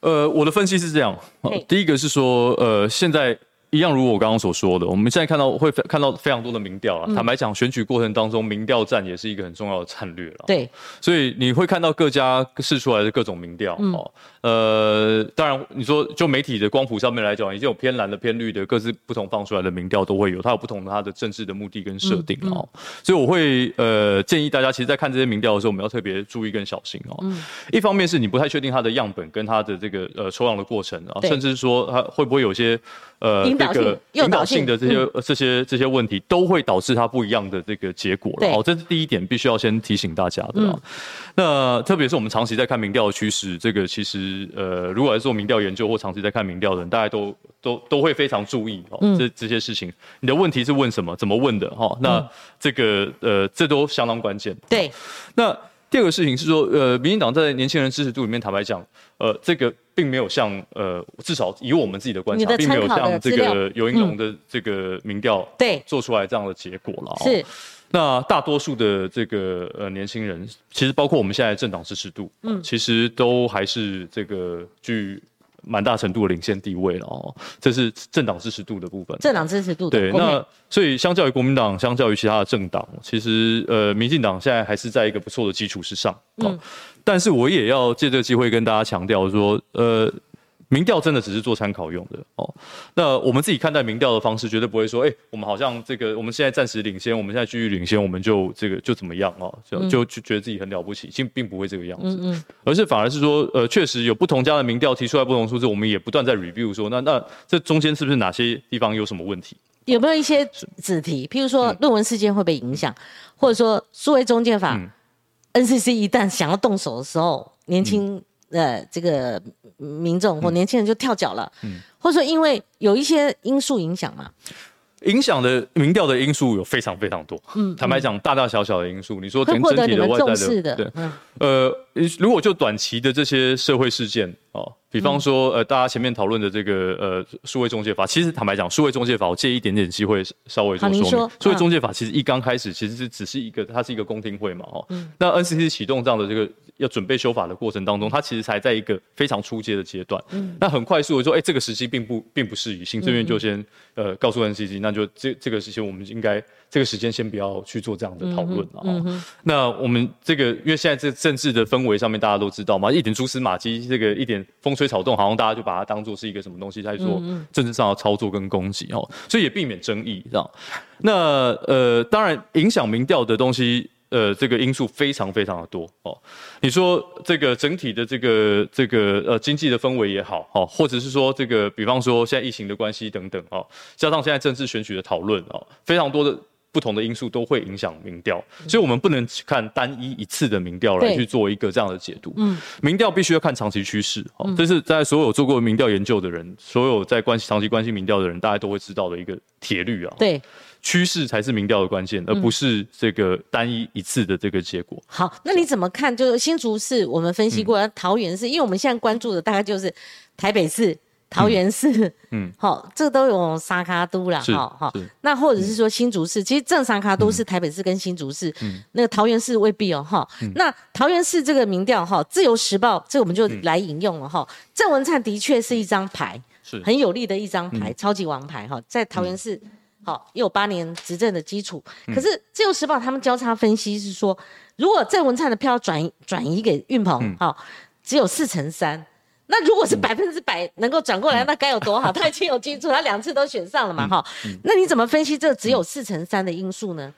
呃，我的分析是这样，第一个是说，呃，现在一样如我刚刚所说的，我们现在看到会看到非常多的民调啊。嗯坦白讲，选举过程当中，民调战也是一个很重要的战略了。对，所以你会看到各家试出来的各种民调、嗯哦。呃，当然你说就媒体的光谱上面来讲，已经有偏蓝的、偏绿的，各自不同放出来的民调都会有，它有不同的它的政治的目的跟设定嗯哦。所以我会呃建议大家，其实在看这些民调的时候，我们要特别注意跟小心哦。嗯一方面是你不太确定它的样本跟它的这个呃抽样的过程啊，甚至说它会不会有些呃这个引导性性的这些、呃这些这些问题，都会导致它不一样的这个结果了。对哦，这是第一点，必须要先提醒大家的啊。那特别是我们长期在看民调的趋势，这个其实呃，如果来做民调研究或长期在看民调的人，大家都都都会非常注意哦，这这些事情。你的问题是问什么？怎么问的？哈、那这个呃，这都相当关键。对，那第二个事情是说，呃，民进党在年轻人支持度里面，坦白讲，呃，这个并没有像呃，至少以我们自己的观察，并没有像这个尤英龙的这个民调对做出来这样的结果了、哦。是。那大多数的这个呃年轻人，其实包括我们现在政党支持度，嗯，其实都还是这个具蛮大程度的领先地位了哦。这是政党支持度的部分。政党支持度的对，那所以相较于国民党，相较于其他的政党，其实呃，民进党现在还是在一个不错的基础之上。哦，但是我也要借这个机会跟大家强调说，呃。民调真的只是做参考用的哦。那我们自己看待民调的方式，绝对不会说，哎、我们好像这个我们现在暂时领先，我们现在继续领先，我们就这个就怎么样哦，就就就觉得自己很了不起，并并不会这个样子。而是反而是说，呃，确实有不同家的民调提出来不同数字，我们也不断在 review 说，那那这中间是不是哪些地方有什么问题？有没有一些子题，譬如说论文事件会被影响，或者说数位中介法、NCC 一旦想要动手的时候，年轻、呃这个民众或年轻人就跳脚了，嗯。或者说因为有一些因素影响嘛，影响的民调的因素有非常非常多，嗯，坦白讲，大大小小的因素，你说会整体的外在的对，，嗯，呃，如果就短期的这些社会事件哦，比方说呃，大家前面讨论的这个呃数位中介法，其实坦白讲，数位中介法我借一点点机会稍微做说说数位嗯中介法其实一刚开始其实是只是一个，它是一个公听会嘛，哦，嗯。那 NCC 启动这样的这个要准备修法的过程当中，他其实才在一个非常初阶的阶段。嗯那很快速的说，哎、这个时期并不并不适宜，行政院就先、呃告诉 NCC，那就这这个时期我们应该这个时间先不要去做这样的讨论了、哦。那我们这个，因为现在这政治的氛围上面大家都知道嘛，一点蛛丝马迹，这个一点风吹草动，好像大家就把它当做是一个什么东西在做政治上的操作跟攻击哦，所以也避免争议这样。那呃，当然影响民调的东西。呃，这个因素非常非常的多哦。你说这个整体的这个这个呃经济的氛围也好，哦，或者是说这个，比方说现在疫情的关系等等哦，加上现在政治选举的讨论哦，非常多的不同的因素都会影响民调，所以我们不能只看单一一次的民调来去做一个这样的解读。嗯，民调必须要看长期趋势，哦，这是在所有做过民调研究的人，所有在关系长期关心民调的人，大家都会知道的一个铁律啊。对。趋势才是民调的关键，而不是这个单一一次的这个结果。好，那你怎么看？就是新竹市我们分析过，桃园市，因为我们现在关注的大概就是台北市、桃园市，嗯，好，这都有沙卡都啦，是好好。是。那或者是说新竹市，其实正沙卡都是台北市跟新竹市，嗯。那个桃园市未必哦，哈。那桃园市这个民调哈，《自由时报》这个我们就来引用了哈。郑文灿的确是一张牌，是。很有力的一张牌，超级王牌哈，在桃园市。好，也有八年执政的基础。可是《自由时报》他们交叉分析是说，如果郑文灿的票转移转移给运鹏，好、只有四成三，那如果是百分之百能够转过来，那该有多好？他已经有基础，他两次都选上了嘛，哈。那你怎么分析这只有四成三的因素呢？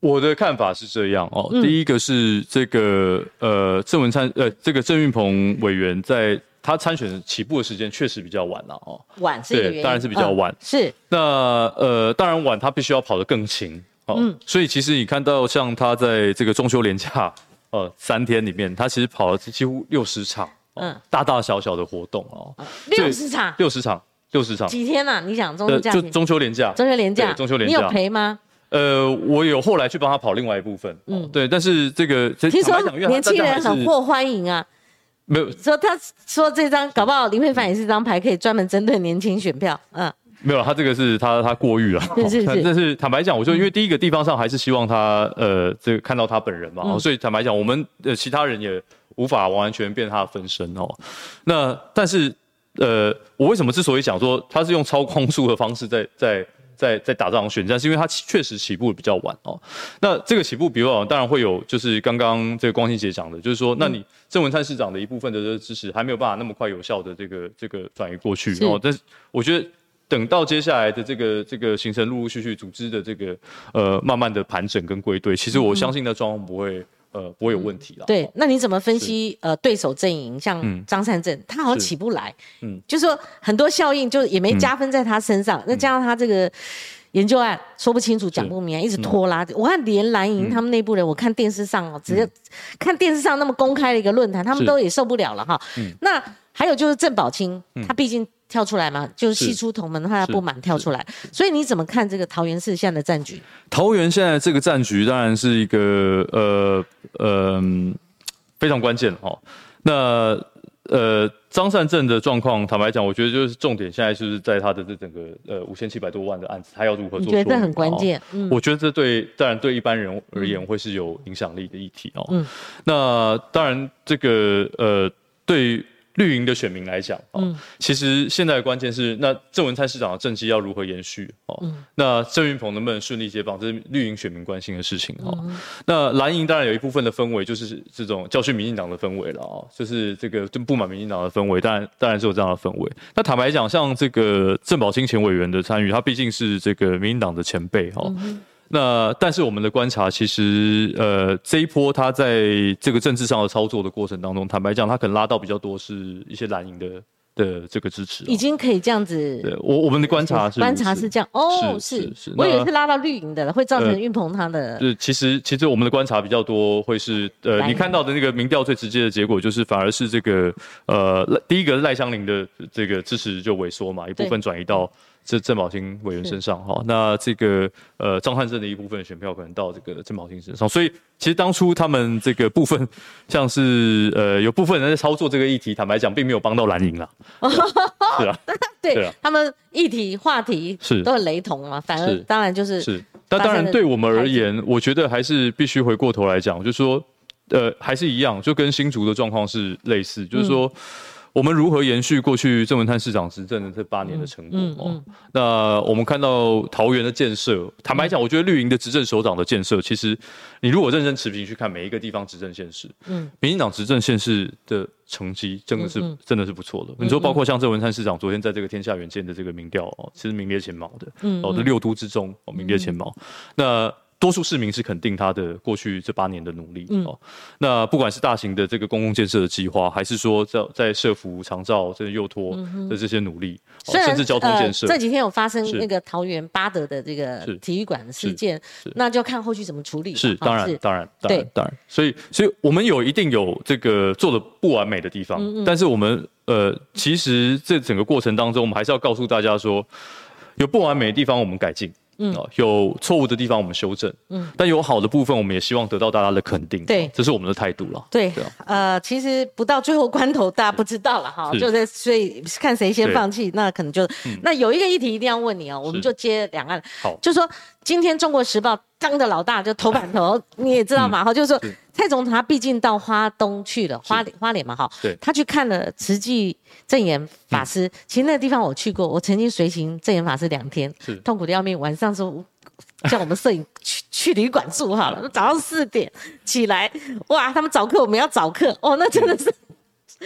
我的看法是这样哦，第一个是这个呃郑文灿呃这个郑运鹏委员在他参选起步的时间确实比较晚了哦，晚是当然是比较晚。是。那呃当然晚，他必须要跑得更勤哦，所以其实你看到像他在这个中秋连假呃 三天里面，他其实跑了几乎六十场，嗯，大大小小的活动哦，六十场，六十场，六十场，几天呢？你想中秋假？就中秋连假，中秋连假，中秋连假，你有陪吗？呃，我有后来去帮他跑另外一部分，嗯，对，但是这个听说年轻人很获欢迎啊，没有。说他说这张搞不好林佩凡也是张牌，可以专门针对年轻选票，嗯，没有，他这个是他他过誉了，是 是。是，但是坦白讲，我就因为第一个地方上还是希望他呃这个看到他本人嘛，所以坦白讲，我们呃其他人也无法完完全变他的分身哦，那但是呃我为什么之所以讲说他是用超光速的方式在在。在在打这场选战，是因为他确实起步比较晚哦。那这个起步比较晚，当然会有，就是刚刚这个光熙姐讲的，就是说，那你郑文灿市长的一部分的这个支持，还没有办法那么快有效的这个这个转移过去哦。但是我觉得，等到接下来的这个这个行程陆陆续续组织的这个呃慢慢的盘整跟归队，其实我相信那状况不会。呃，不会有问题了。对，那你怎么分析？呃，对手阵营像张善政，他好像起不来。嗯，就说很多效应就也没加分在他身上。那加上他这个研究案说不清楚、讲不明，一直拖拉。我看连蓝营他们内部人，我看电视上哦，直接看电视上那么公开的一个论坛，他们都也受不了了哈。那还有就是郑宝清，他毕竟。跳出来嘛，就是系出同门的话不满跳出来，所以你怎么看这个桃园市现在的战局？桃园现在这个战局当然是一个呃呃非常关键哈。那呃张善政的状况，坦白讲，我觉得就是重点现在就是在他的这整个呃五千七百多万的案子，他要如何做？觉得很关键。嗯，我觉得这对当然对一般人而言会是有影响力的议题哦。嗯，那当然这个呃对。绿营的选民来讲，哦，其实现在的关键是，那郑文灿市长的政绩要如何延续？哦，那郑云鹏能不能顺利接棒，这是绿营选民关心的事情。哦，那蓝营当然有一部分的氛围就是这种教训民进党的氛围了。哦，就是这个就不满民进党的氛围，当然当然是有这样的氛围。那坦白讲，像这个郑宝清前委员的参与，他毕竟是这个民进党的前辈。哦。那但是我们的观察，其实呃这一波他在这个政治上的操作的过程当中，坦白讲，他可能拉到比较多是一些蓝营的的这个支持，已经可以这样子。对，我我们的观察是观察是这样哦，是是，我以为是拉到绿营的了，会造成运鹏他的。是，其实其实我们的观察比较多，会是呃你看到的那个民调最直接的结果，就是反而是这个呃第一个赖香林的这个支持就萎缩嘛，一部分转移到。这郑宝清委员身上哈，那这个呃张汉正的一部分选票可能到这个郑宝清身上，所以其实当初他们这个部分像是呃有部分人在操作这个议题，坦白讲并没有帮到蓝营啦，是啊，对，他们议题话题是。都很雷同嘛，反而当然就是。是，那当然对我们而言，我觉得还是必须回过头来讲，就是说呃还是一样，就跟新竹的状况是类似，就是说。我们如何延续过去郑文灿市长执政的这八年的成果？哦，那我们看到桃园的建设，坦白讲，我觉得绿营的执政首长的建设，其实你如果认真持平去看每一个地方执政县市，嗯，民进党执政县市的成绩真的是真的是不错的。你说包括像郑文灿市长昨天在这个天下远见的这个民调哦，其实名列前茅的，嗯，哦，这六都之中哦名列前茅。那多数市民是肯定他的过去这八年的努力哦。那不管是大型的这个公共建设的计划，还是说在在设福、长照、这幼托的这些努力，甚至交通建设，这几天有发生那个桃园八德的这个体育馆的事件，那就要看后续怎么处理。是当然，当然，对，当然。所以，所以我们有一定有这个做的不完美的地方，但是我们呃，其实这整个过程当中，我们还是要告诉大家说，有不完美的地方，我们改进。嗯，有错误的地方我们修正，嗯，但有好的部分，我们也希望得到大家的肯定，对，这是我们的态度了。对，呃，其实不到最后关头，大家不知道了哈，就是所以看谁先放弃，那可能就那有一个议题一定要问你哦，我们就接两岸，好，就说今天中国时报当的老大就头版头，你也知道嘛，哈，就是说。蔡总统他毕竟到花东去了，花花莲嘛哈，对。他去看了慈济正言法师。其实那个地方我去过，我曾经随行正言法师两天，痛苦的要命。晚上说叫我们摄影 去去旅馆住好了，早上四点起来，哇，他们早课我们要早课，哦，那真的是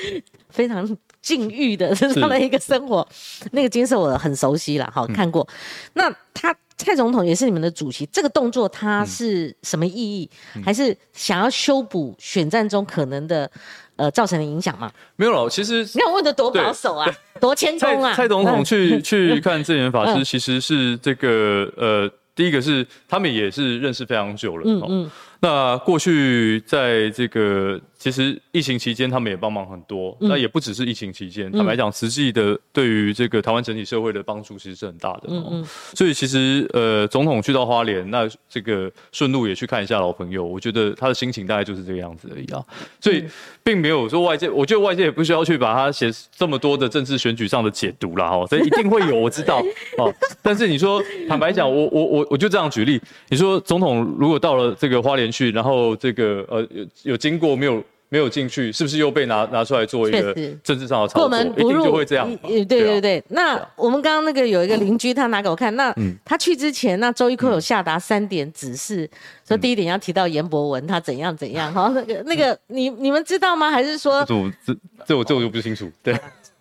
非常禁欲的这样的一个生活，那个金色我很熟悉了，好看过。那他蔡总统也是你们的主席，这个动作他是什么意义？还是想要修补选战中可能的呃造成的影响吗？没有了，其实你看问的多保守啊，多谦恭啊。蔡总统去 去看证言法师，其实是这个呃，第一个是他们也是认识非常久了，嗯嗯。那过去在这个。其实疫情期间，他们也帮忙很多。那也不只是疫情期间，坦白讲，实际的对于这个台湾整体社会的帮助，其实是很大的。嗯嗯。所以其实呃，总统去到花莲，那这个顺路也去看一下老朋友，我觉得他的心情大概就是这个样子而已啊。所以并没有说外界，我觉得外界也不需要去把他写这么多的政治选举上的解读啦。哈。这一定会有，我知道 哦。但是你说坦白讲，我我我我就这样举例，你说总统如果到了这个花莲去，然后这个呃有有经过没有？没有进去，是不是又被拿拿出来做一个政治上的操作？一定就会这样。对对对，那我们刚刚那个有一个邻居，他拿给我看，那他去之前，那周一坤有下达三点指示，说第一点要提到严博文，他怎样怎样。好，那个那个，你你们知道吗？还是说？这这这我这我就不清楚。对，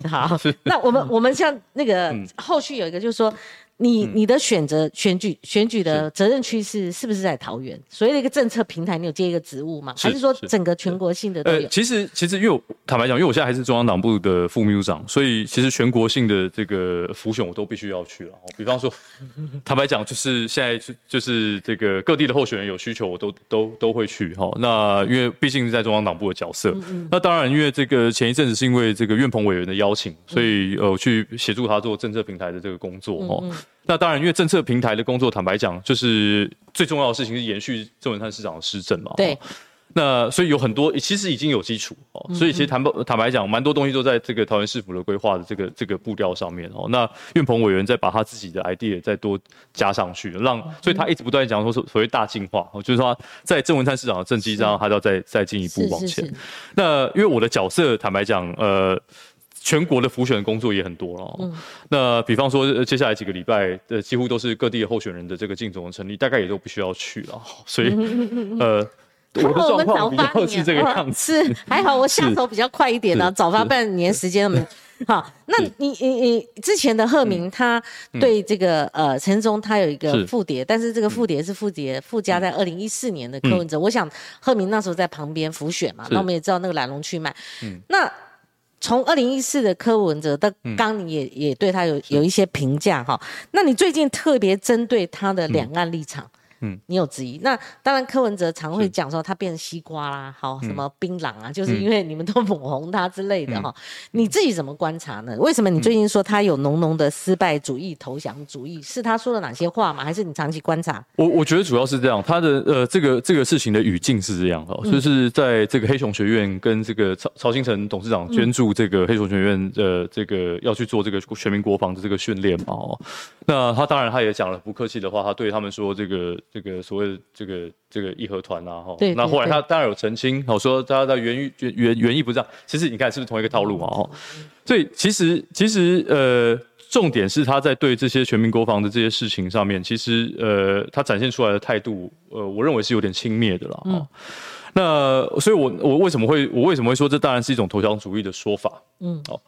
好，那我们我们像那个后续有一个，就是说。你你的选择选举选举的责任区是是不是在桃园？所谓的一个政策平台，你有接一个职务吗？还是说整个全国性的都有？其实其实因为坦白讲，因为我现在还是中央党部的副秘书长，所以其实全国性的这个浮选我都必须要去了。比方说，坦白讲，就是现在就是这个各地的候选人有需求，我都都都会去哈。那因为毕竟是在中央党部的角色，那当然因为这个前一阵子是因为这个院鹏委员的邀请，所以呃去协助他做政策平台的这个工作哦。那当然，因为政策平台的工作，坦白讲，就是最重要的事情是延续郑文灿市长的施政嘛。对。那所以有很多其实已经有基础哦，所以其实坦白坦白讲，蛮多东西都在这个桃园市府的规划的这个这个步调上面哦。那岳鹏委员再把他自己的 idea 再多加上去，让所以他一直不断讲说所谓大进化，就是说在郑文灿市长的政绩上，他要再再进一步往前。那因为我的角色，坦白讲，呃。全国的浮选工作也很多了，嗯，那比方说接下来几个礼拜，呃，几乎都是各地的候选人的这个竞总的成立，大概也都不需要去了，所以，呃，我的状况比较是这个样子，是还好，我下手比较快一点呢，早发半年时间了。好，那你你你之前的贺明他对这个呃陈忠他有一个附碟，但是这个附碟是附碟附加在二零一四年的柯文哲，我想贺明那时候在旁边浮选嘛，那我们也知道那个来龙去脉，嗯，那。从二零一四的柯文哲到刚，你也也对他有有一些评价哈。那你最近特别针对他的两岸立场？嗯，你有质疑？那当然，柯文哲常会讲说他变成西瓜啦，好什么槟榔啊，就是因为你们都抹红他之类的哈。你自己怎么观察呢？为什么你最近说他有浓浓的失败主义、投降主义？是他说了哪些话吗？还是你长期观察？我我觉得主要是这样，他的呃这个这个事情的语境是这样哈，就是在这个黑熊学院跟这个曹曹新成董事长捐助这个黑熊学院的这个要去做这个全民国防的这个训练嘛哦。那他当然他也讲了不客气的话，他对他们说这个。这个所谓的这个这个义和团呐，哈，那后来他当然有澄清，我说他的原意原原意不是这样，其实你看是不是同一个套路嘛，哈，所以其实其实呃，重点是他在对这些全民国防的这些事情上面，其实呃，他展现出来的态度，呃，我认为是有点轻蔑的了，哈，那所以我我为什么会我为什么会说这当然是一种投降主义的说法，嗯，好，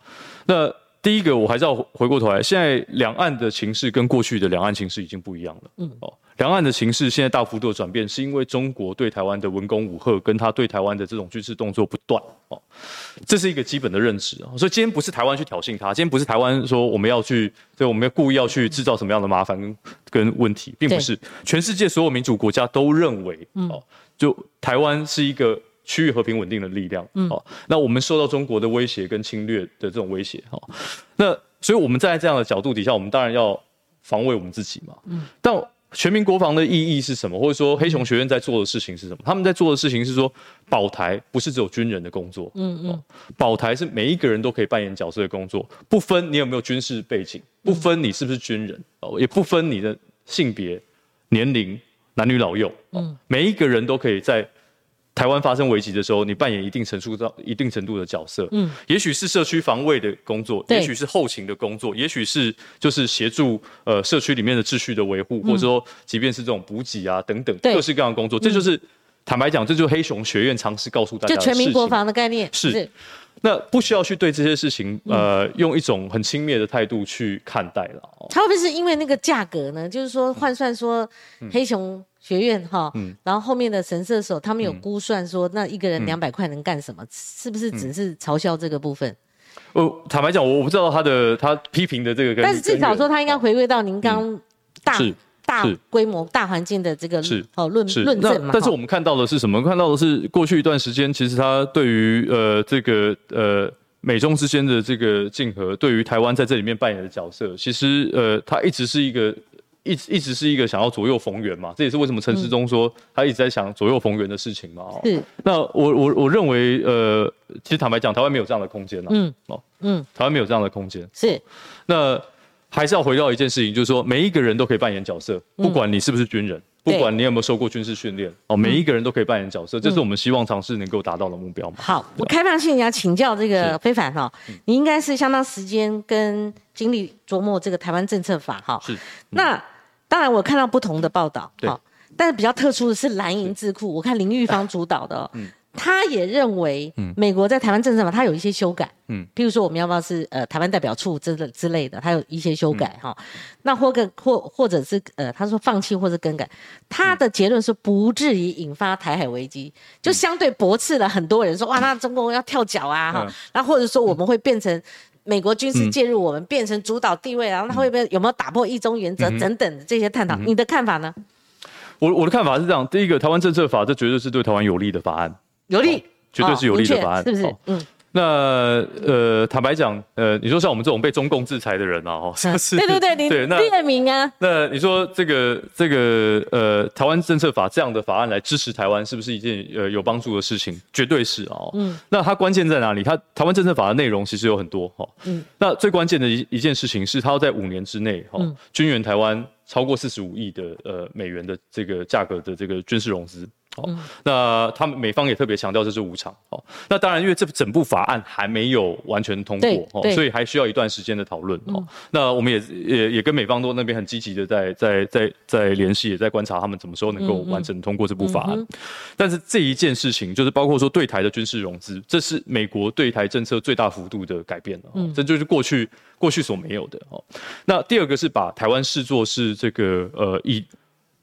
那。第一个，我还是要回过头来，现在两岸的情势跟过去的两岸情势已经不一样了。嗯，哦，两岸的形势现在大幅度的转变，是因为中国对台湾的文攻武赫，跟他对台湾的这种军事动作不断。哦，这是一个基本的认知啊。所以今天不是台湾去挑衅他，今天不是台湾说我们要去，对，我们要故意要去制造什么样的麻烦跟跟问题，并不是。全世界所有民主国家都认为，哦，就台湾是一个。区域和平稳定的力量，好，那我们受到中国的威胁跟侵略的这种威胁，哦，那所以我们在这样的角度底下，我们当然要防卫我们自己嘛，嗯，但全民国防的意义是什么？或者说黑熊学院在做的事情是什么？他们在做的事情是说保台不是只有军人的工作，嗯嗯，保台是每一个人都可以扮演角色的工作，不分你有没有军事背景，不分你是不是军人，哦，也不分你的性别、年龄、男女老幼，嗯，每一个人都可以在。台湾发生危机的时候，你扮演一定程度到一定程度的角色，嗯，也许是社区防卫的工作，也许是后勤的工作，也许是就是协助呃社区里面的秩序的维护，或者说即便是这种补给啊等等各式各样的工作，这就是。坦白讲，这就是黑熊学院尝试告诉大家就全民国防的概念是。那不需要去对这些事情，呃，用一种很轻蔑的态度去看待了。它会不会是因为那个价格呢？就是说换算说黑熊学院哈，嗯然后后面的神射手他们有估算说，那一个人两百块能干什么？是不是只是嘲笑这个部分？呃，坦白讲，我我不知道他的他批评的这个，但是至少说他应该回归到您刚大。大规模、大环境的这个是哦论论证嘛？但是我们看到的是什么？看到的是过去一段时间，其实他对于呃这个呃美中之间的这个竞合，对于台湾在这里面扮演的角色，其实呃他一直是一个一直一直是一个想要左右逢源嘛。这也是为什么陈世忠说他一直在想左右逢源的事情嘛。是。那我我我认为呃，其实坦白讲，台湾没有这样的空间了。嗯哦嗯，台湾没有这样的空间。是。那。还是要回到一件事情，就是说每一个人都可以扮演角色，不管你是不是军人，不管你有没有受过军事训练，哦，每一个人都可以扮演角色，这是我们希望尝试能够达到的目标嘛。好，我开放性要请教这个非凡哈，你应该是相当时间跟精力琢磨这个台湾政策法哈。是。那当然我看到不同的报道，哈，但是比较特殊的是蓝营智库，我看林玉芳主导的。嗯。他也认为，美国在台湾政策法，他有一些修改，嗯，譬如说我们要不要是呃台湾代表处之类之类的，他有一些修改哈。那或个或或者是呃，他说放弃或者更改，他的结论是不至于引发台海危机，就相对驳斥了很多人说哇，那中国要跳脚啊哈，那或者说我们会变成美国军事介入，我们变成主导地位，然后他会不会有没有打破一中原则等等这些探讨？你的看法呢？我我的看法是这样，第一个，台湾政策法这绝对是对台湾有利的法案。有利，绝对是有利的法案，是不是？嗯。那呃，坦白讲，呃，你说像我们这种被中共制裁的人啊，哦，是，对对对，你对那列名啊。那你说这个这个呃，台湾政策法这样的法案来支持台湾，是不是一件呃有帮助的事情？绝对是啊。嗯。那它关键在哪里？它台湾政策法的内容其实有很多哈。嗯。那最关键的一一件事情是，它要在五年之内哈，军援台湾超过四十五亿的呃美元的这个价格的这个军事融资。哦，那他们美方也特别强调这是无偿。哦，那当然，因为这整部法案还没有完全通过，哦，所以还需要一段时间的讨论。哦，那我们也也也跟美方都那边很积极的在在在在联系，也在观察他们什么时候能够完整通过这部法案。但是这一件事情，就是包括说对台的军事融资，这是美国对台政策最大幅度的改变了。嗯，这就是过去过去所没有的。哦，那第二个是把台湾视作是这个呃以。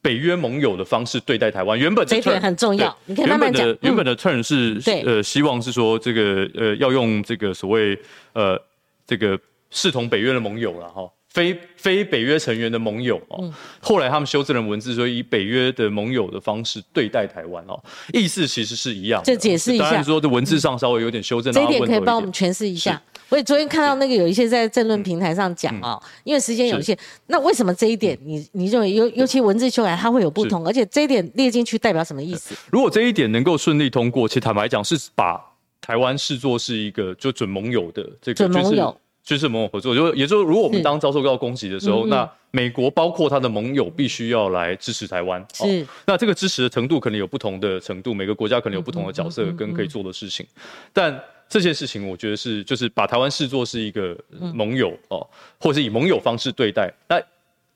北约盟友的方式对待台湾，原本这点很重要。你可以慢慢讲。原本的 turn 是呃，希望是说这个呃，要用这个所谓呃，这个视同北约的盟友了哈，非非北约成员的盟友哦。后来他们修正了文字，说以北约的盟友的方式对待台湾哦，意思其实是一样。这解释一下，当然说这文字上稍微有点修正。这一点可以帮我们诠释一下。我也昨天看到那个有一些在政论平台上讲啊，因为时间有限，那为什么这一点你你认为尤尤其文字修改它会有不同，而且这一点列进去代表什么意思？如果这一点能够顺利通过，其实坦白讲是把台湾视作是一个就准盟友的这个准盟友，就是盟友合作，就也就是如果我们当遭受到攻击的时候，那美国包括他的盟友必须要来支持台湾，是。那这个支持的程度可能有不同的程度，每个国家可能有不同的角色跟可以做的事情，但。这件事情，我觉得是就是把台湾视作是一个盟友哦，或是以盟友方式对待。那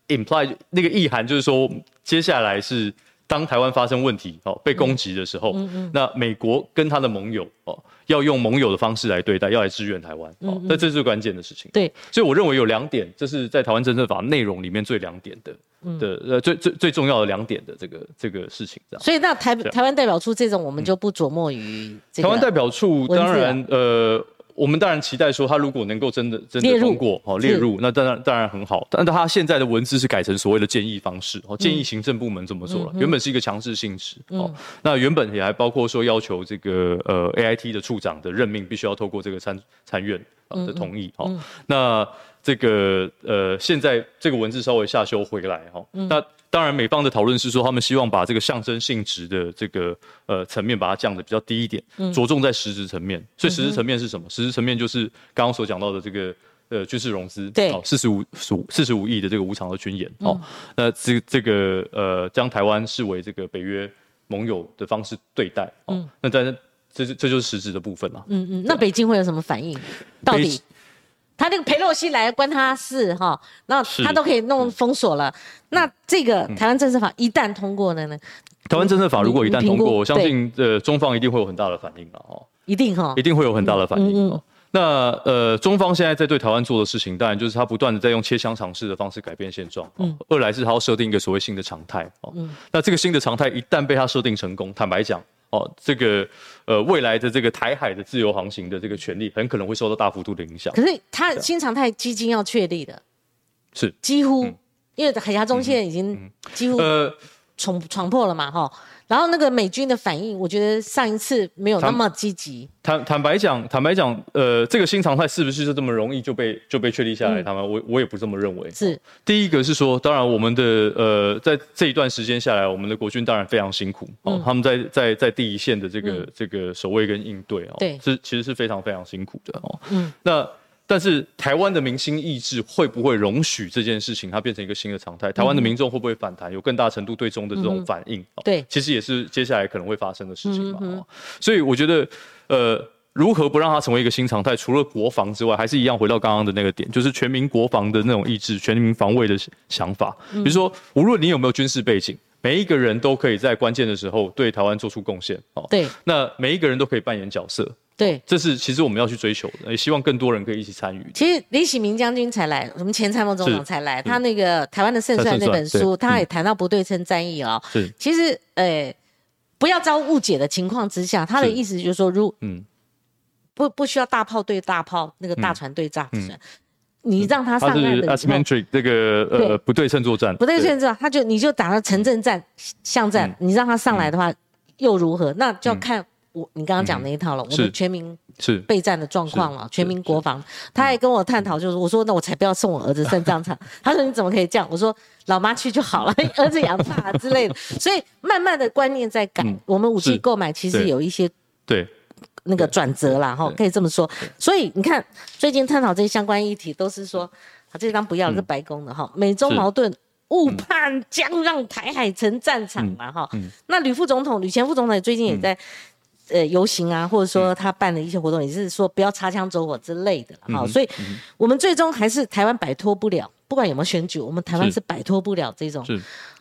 imply 那个意涵就是说，接下来是当台湾发生问题哦，被攻击的时候，那美国跟他的盟友哦。要用盟友的方式来对待，要来支援台湾，哦，那这是关键的事情。对，所以我认为有两点，这是在台湾政策法内容里面最两点的，的呃最最最重要的两点的这个这个事情。这样。所以那台台湾代表处这种，我们就不琢磨于台湾代表处，当然呃。我们当然期待说，他如果能够真的真的通过哦列入，那当然当然很好。但他现在的文字是改成所谓的建议方式哦，建议行政部门怎么做了。原本是一个强制性质哦，那原本也还包括说要求这个呃 A I T 的处长的任命必须要透过这个参参院的同意哦。那这个呃现在这个文字稍微下修回来哈，那。当然，美方的讨论是说，他们希望把这个象征性质的这个呃层面把它降的比较低一点，着重在实质层面。所以实质层面是什么？实质层面就是刚刚所讲到的这个呃军事融资，对，四十五五四十五亿的这个无偿的军演，哦，那这这个呃将台湾视为这个北约盟友的方式对待，哦，那但是这是这就是实质的部分了。嗯嗯，那北京会有什么反应？到底？他那个裴洛西来关他事哈，那他都可以弄封锁了。那这个台湾政策法一旦通过了呢，台湾政策法如果一旦通过，我相信呃中方一定会有很大的反应了哦。一定哈一，定会有很大的反应。那呃，中方现在在对台湾做的事情，当然就是他不断的在用切香肠式的方式改变现状。嗯哦二来是他要设定一个所谓新的常态。哦，那这个新的常态一旦被他设定成功，坦白讲，哦，这个呃未来的这个台海的自由航行的这个权利，很可能会受到大幅度的影响。可是他新常态基金要确立的，是，几乎因为海峡中线已经几乎呃，闯闯破了嘛哈。然后那个美军的反应，我觉得上一次没有那么积极。坦坦白讲，坦白讲，呃，这个新常态是不是就这么容易就被就被确立下来？他们我我也不这么认为。嗯是第一个是说，当然我们的呃，在这一段时间下来，我们的国军当然非常辛苦哦，嗯他们在在在第一线的这个、这个守卫跟应对哦，对是其实是非常非常辛苦的哦。嗯那但是台湾的明星意志会不会容许这件事情它变成一个新的常态？台湾的民众会不会反弹，有更大程度对中的这种反应？对其实也是接下来可能会发生的事情嘛。所以我觉得，呃，如何不让它成为一个新常态？除了国防之外，还是一样回到刚刚的那个点，就是全民国防的那种意志、全民防卫的想法。嗯比如说，无论你有没有军事背景，每一个人都可以在关键的时候对台湾做出贡献。哦，对。那每一个人都可以扮演角色，对，这是其实我们要去追求的，也希望更多人可以一起参与。其实李喜明将军才来，我们前参谋总长才来，他那个《台湾的胜算》那本书，他也谈到不对称战役哦。是。其实，呃，不要遭误解的情况之下，他的意思就是说，如嗯，不不需要大炮对大炮，那个大船对大船，你让他上岸的，asymmetric 这个呃对。不对称作战，不对称作战，他就你就打到城镇战、巷战，你让他上来的话，又如何？那就要看我你刚刚讲那一套了，我们全民是。备战的状况了，全民国防。他还跟我探讨，就是我说那我才不要送我儿子上战场。他说你怎么可以这样？我说老妈去就好了，儿子养大之类的。所以慢慢的观念在改，我们武器购买其实有一些对那个转折啦，哈，可以这么说。所以你看，最近探讨这些相关议题，都是说，啊，这张不要，是白宫的哈，美中矛盾。误判将让台海成战场嘛哈，那吕副总统、吕前副总统也最近也在、呃游行啊，或者说他办的一些活动，也是说不要擦枪走火之类的啦哈、所以我们最终还是台湾摆脱不了，不管有没有选举，我们台湾是。是摆脱不了这种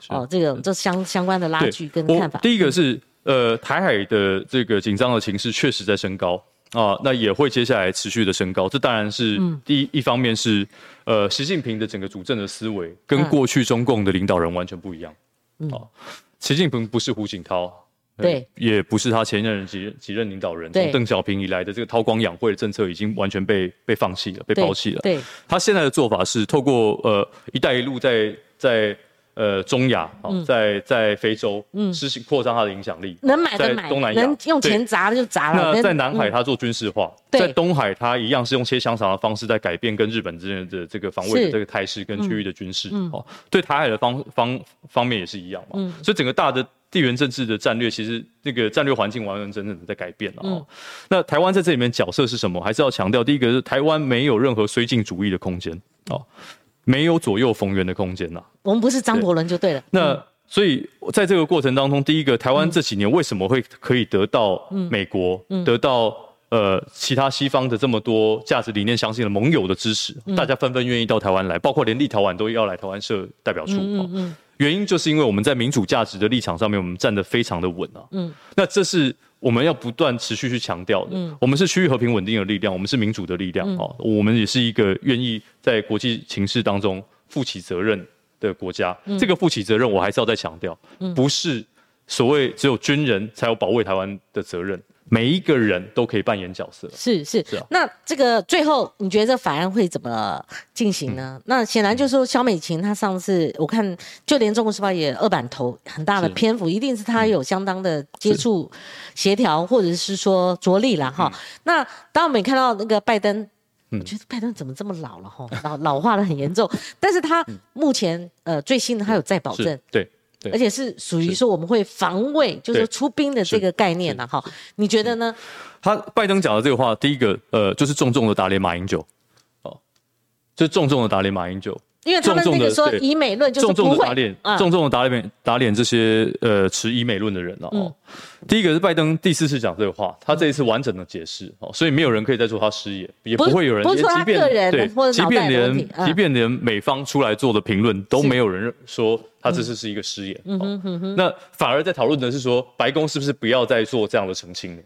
哦这种这相相关的拉对锯跟看法。第一个是呃，台海的这个紧张的情势确实在升高啊，那也会接下来持续的升高。这当然是嗯第一、一方面是呃，习近平的整个主政的思维跟嗯过去中共的领导人完全不一样。啊，习近平不是胡锦涛。呃对，也不是他前任几任几任领导人，对从邓小平以来的这个韬光养晦的政策已经完全被被放弃了，被对抛弃了。对，他现在的做法是透过呃“一带一路在”在呃中亚哦，在在非洲实行扩张它的影响力，能买的在买，东南亚能用对钱砸的就砸了。那在南海，嗯它做军事化，对在东海，它一样是用切香肠的方式在改变跟日本之间的这个防卫的这个态势跟区域的军事。嗯哦，对台海的方方方面也是一样嘛。所以整个大的地缘政治的战略，其实那个战略环境完完整整的在改变了。嗯哦，那台湾在这里面角色是什么？还是要强调，第一个是台湾没有任何绥靖主义的空间哦，没有左右逢源的空间呐。我们不是张伯伦就对了。那所以在这个过程当中，第一个，台湾这几年为什么会可以得到美国、得到呃其他西方的这么多价值理念相信的盟友的支持，大家纷纷愿意到台湾来，包括连立陶宛都要来台湾设代表处。哦原因就是因为我们在民主价值的立场上面，我们站得非常的稳啊。嗯，那这是我们要不断持续去强调的。嗯，我们是区域和平稳定的力量，我们是民主的力量哦，我们也是一个愿意在国际情势当中负起责任的国家。这个负起责任，我还是要再强调，不是所谓只有军人才有保卫台湾的责任，每一个人都可以扮演角色。是是是啊那这个最后你觉得这法案会怎么进行呢？嗯那显然就是说肖美琴她上次我看就连中国时报也二版头很大的篇幅，一定是她有相当的接触、协调或者是说着力了哈。嗯那当我们看到那个拜登。我觉得拜登怎么这么老了哈，老老化的很严重。但是他目前呃最新的他有再保证对而且是属于说我们会防卫，就是出兵的这个概念了哈。你觉得呢？他拜登讲的这个话，第一个呃，就是重重的打脸马英九，哦，就是重重的打脸马英九。因为他们那个说以美论就是重重的打脸，重重的打脸打脸这些呃持以美论的人了哦。第一个是拜登第四次讲这个话，他这一次完整的解释哦，所以没有人可以再说他失言，也不会有人，即便对，即便连即便连美方出来做的评论都没有人说他这次是一个失言。那反而在讨论的是说，白宫是不是不要再做这样的澄清了？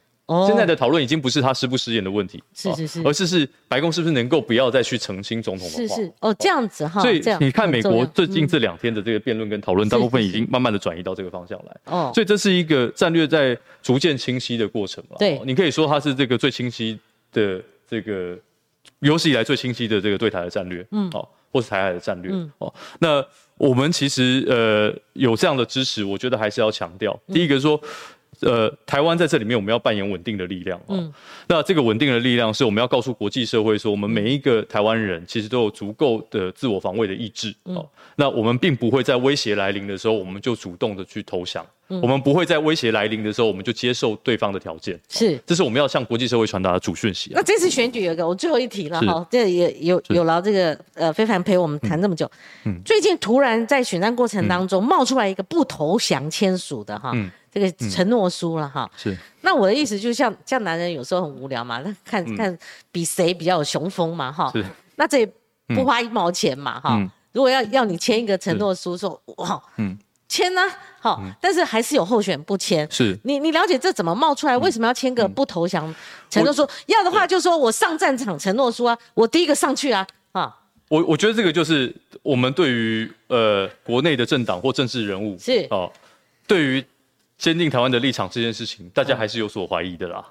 现在的讨论已经不是他失不失言的问题，是是是，而是是白宫是不是能够不要再去澄清总统的话？是是哦，这样子哈。所以你看，美国最近这两天的这个辩论跟讨论，大部分已经慢慢的转移到这个方向来。哦，所以这是一个战略在逐渐清晰的过程嘛。对，你可以说它是这个最清晰的这个有史以来最清晰的这个对台的战略，嗯，哦，或是台海的战略，哦，那我们其实呃有这样的支持，我觉得还是要强调，第一个说。呃，台湾在这里面，我们要扮演稳定的力量。嗯，那这个稳定的力量是我们要告诉国际社会说，我们每一个台湾人其实都有足够的自我防卫的意志。哦，那我们并不会在威胁来临的时候，我们就主动的去投降。我们不会在威胁来临的时候，我们就接受对方的条件。是，这是我们要向国际社会传达的主讯息。那这次选举有个，我最后一题了哈，这也有有劳这个呃非凡陪我们谈这么久。嗯，最近突然在选战过程当中冒出来一个不投降签署的哈。嗯。这个承诺书了哈，是。那我的意思就是像像男人有时候很无聊嘛，那看看比谁比较有雄风嘛哈。是。那这不花一毛钱嘛哈。嗯。如果要要你签一个承诺书，说哇，嗯，签呢，好，但是还是有候选不签。是。你你了解这怎么冒出来？为什么要签个不投降承诺书？要的话就说我上战场承诺书啊，我第一个上去啊啊。我我觉得这个就是我们对于呃国内的政党或政治人物是哦，对于。坚定台湾的立场这件事情，大家还是有所怀疑的啦。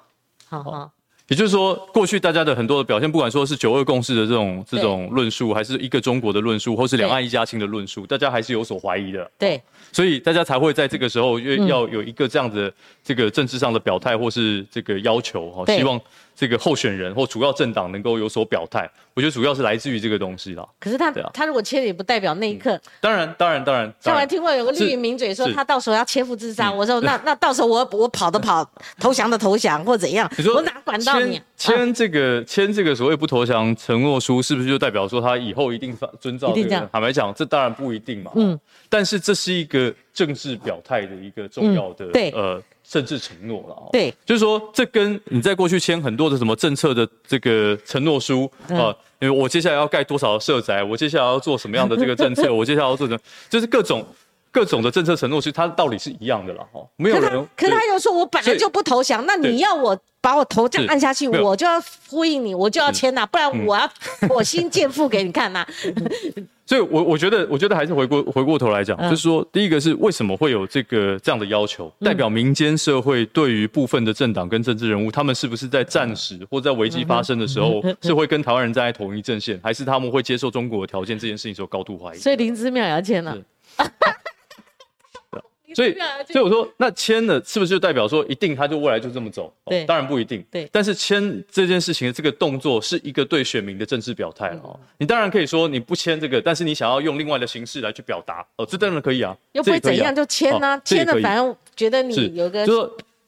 好好，也就是说，过去大家的很多的表现，不管说是九二共识的这种这种论述，还是一个中国的论述，或是两岸一家亲的论述，大家还是有所怀疑的。对，所以大家才会在这个时候要有一个这样的这个政治上的表态，或是这个要求哈，希望。这个候选人或主要政党能够有所表态，我觉得主要是来自于这个东西啦。可是他他如果签也不代表那一刻。当然当然当然。像我听过有个绿营名嘴说，他到时候要切腹自杀。我说 那那到时候我我跑的跑，投降的投降或怎样？我哪管到你？签这个签这个所谓不投降承诺书，是不是就代表说他以后一定遵照？一定这样。坦白讲，这当然不一定嘛。嗯。但是这是一个政治表态的一个重要的呃。政治承诺了，对，就是说，这跟你在过去签很多的什么政策的这个承诺书啊，因为我接下来要盖多少社宅，我接下来要做什么样的这个政策，我接下来要做什么，就是各种各种的政策承诺，其实它道理是一样的了哈。没有人，可他又说我本来就不投降，那你要我把我头这样按下去，我就要呼应你，我就要签呐，不然我要我心见父给你看呐。所以，我我觉得，我觉得还是回过回过头来讲，就是说，第一个是为什么会有这个这样的要求？代表民间社会对于部分的政党跟政治人物，他们是不是在战时或在危机发生的时候，是会跟台湾人站在同一阵线，还是他们会接受中国的条件？这件事情有高度怀疑。所以林之妙也要签了。所以，所以我说，那签了是不是就代表说一定他就未来就这么走？对，当然不一定。对，但是签这件事情的这个动作是一个对选民的政治表态了哦。你当然可以说你不签这个，但是你想要用另外的形式来去表达哦，这当然可以啊。又不会怎样就签呢？签了反正觉得你有个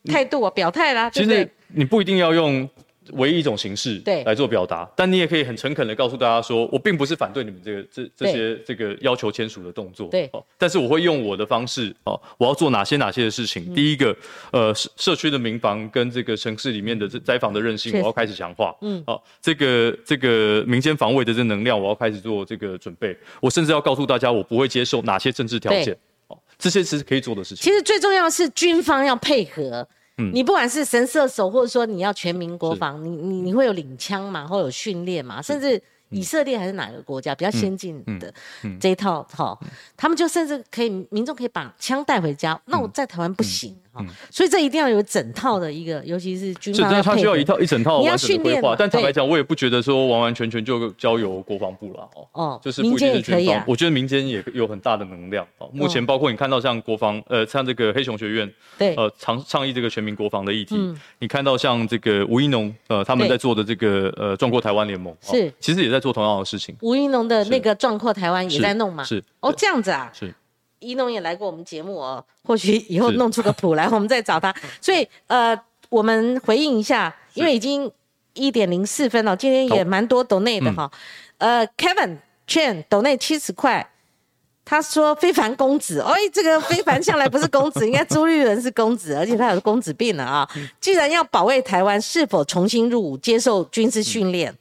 态度啊，表态啦。其实你不一定要用。唯一一种形式来做表达，但你也可以很诚恳的告诉大家说，我并不是反对你们这个这这些这个要求签署的动作，对，哦但是我会用我的方式哦，我要做哪些哪些的事情。第一个，呃，社社区的民房跟这个城市里面的这灾防的韧性，我要开始强化，嗯，好，这个这个民间防卫的这能量，我要开始做这个准备。我甚至要告诉大家，我不会接受哪些政治条件，哦，这些是可以做的事情。其实最重要的是军方要配合。你不管是神射手，或者说你要全民国防，你你你会有领枪嘛，或有训练嘛，甚至。以色列还是哪个国家比较先进的这一套哈？他们就甚至可以民众可以把枪带回家，那我在台湾不行哈。所以这一定要有整套的一个，尤其是军方，他需要一套一整套完整的规划。但坦白讲，我也不觉得说完完全全就交由国防部了哦。哦，就是民间也可以啊。我觉得民间也有很大的能量哦。目前包括你看到像国防呃，像这个黑熊学院对呃倡倡议这个全民国防的议题，你看到像这个吴一农呃他们在做的这个呃壮阔台湾联盟是，其实也在做同样的事情。吴一农的那个壮阔台湾也在弄嘛？是哦，这样子啊。是，一农也来过我们节目哦，或许以后弄出个谱来，我们再找他。所以呃，我们回应一下，因为已经一点零四分了，今天也蛮多抖内的哈。呃，Kevin Chen 抖内七十块。他说：“非凡公子，哎，这个非凡向来不是公子，应该朱立伦是公子，而且他有公子病了啊！既然要保卫台湾，是否重新入伍接受军事训练？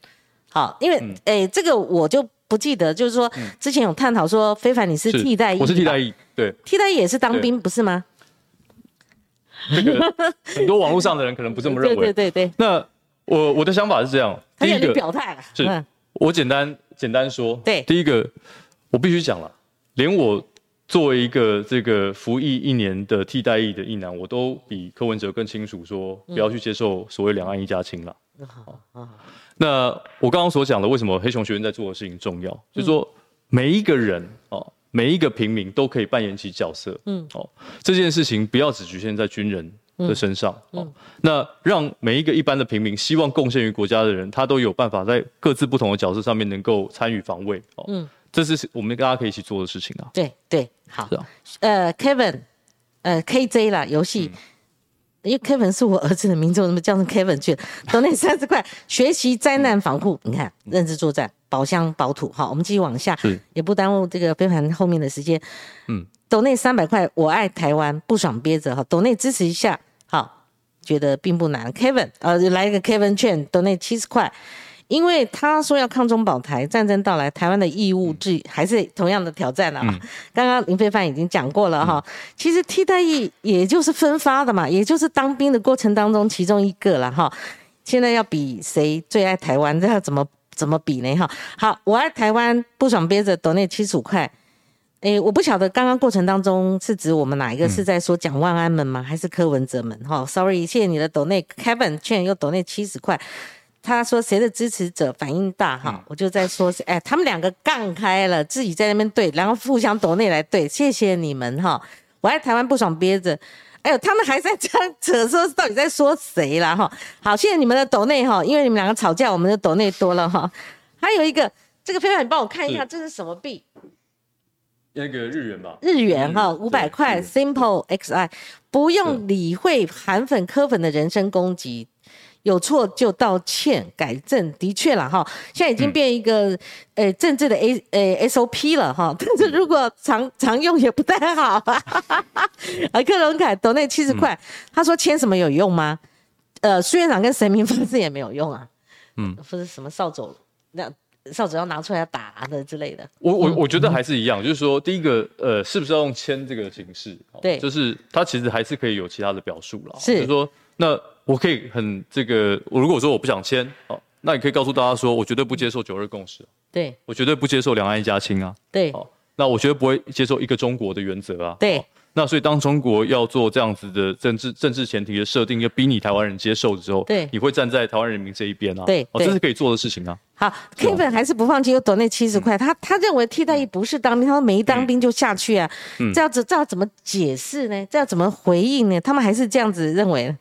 好，因为哎，这个我就不记得，就是说之前有探讨说，非凡你是替代役，我是替代役，对，替代役也是当兵，不是吗？这个 很多网络上的人可能不这么认为，对对对。那我我的想法是这样，第一个表态是，我简单简单说，对，第一个我必须讲了。”连我作为一个这个服役一年的替代役的役男，我都比柯文哲更清楚说，不要去接受所谓两岸一家亲了。好，那我刚刚所讲的，为什么黑熊学院在做的事情重要？就是说，每一个人哦，每一个平民都可以扮演起角色。嗯，哦，这件事情不要只局限在军人的身上。哦，那让每一个一般的平民，希望贡献于国家的人，他都有办法在各自不同的角色上面能够参与防卫。哦，嗯。这是我们大家可以一起做的事情啊！对对，好。呃，Kevin，呃，KJ 啦，游戏，因为 Kevin 是我儿子的名字，我怎么叫成 Kevin 去了？都那三十块，学习灾难防护，你看，认知作战，保乡保土。好，我们继续往下，也不耽误这个飞盘后面的时间。嗯，抖内三百块，我爱台湾，不爽憋着哈，抖内支持一下，好，觉得并不难。Kevin，呃，来一个 Kevin 券，抖内七十块。因为他说要抗中保台，战争到来，台湾的义务制还是同样的挑战啊。刚刚林非凡已经讲过了哈，其实替代役也就是分发的嘛，也就是当兵的过程当中其中一个了哈。现在要比谁最爱台湾，这要怎么怎么比呢哈？好，我爱台湾，不爽憋着，抖那七十五块。哎，我不晓得刚刚过程当中是指我们哪一个是在说蒋万安们吗？还是柯文哲们？哈，sorry，谢谢你的抖内 Kevin 券又抖内七十块。他说谁的支持者反应大哈，我就在说，哎，他们两个杠开了，自己在那边对，然后互相抖内来对，谢谢你们哈，我在台湾不爽憋着，哎呦，他们还在这样扯说到底在说谁啦哈，好，谢谢你们的抖内哈，因为你们两个吵架，我们的抖内多了哈，还有一个这个非凡，你帮我看一下这是什么币？那个日元吧，日元哈，五百块，Simple XI，不用理会韩粉科粉的人身攻击。有错就道歉改正，的确了哈，现在已经变一个呃政治的 A 呃 SOP 了哈，但是如果常常用也不太好。啊，克隆凯抖那七十块，他说签什么有用吗？呃，苏院长跟神明发誓也没有用啊。嗯，不是什么扫帚，那扫帚要拿出来打的之类的。我我我觉得还是一样，就是说第一个呃，是不是要用签这个形式？对，就是他其实还是可以有其他的表述了。是，就是说那。我可以很这个，我如果说我不想签，好，那你可以告诉大家说，我绝对不接受九二共识，对，我绝对不接受两岸一家亲啊，对，好，那我绝对不会接受一个中国的原则啊，对，那所以当中国要做这样子的政治政治前提的设定，要逼你台湾人接受的时候，对，你会站在台湾人民这一边啊，对，哦，这是可以做的事情啊。好，Kevin 还是不放弃，又躲那七十块，他他认为替代役不是当兵，他说没当兵就下去啊，这样子这要怎么解释呢？这要怎么回应呢？他们还是这样子认为。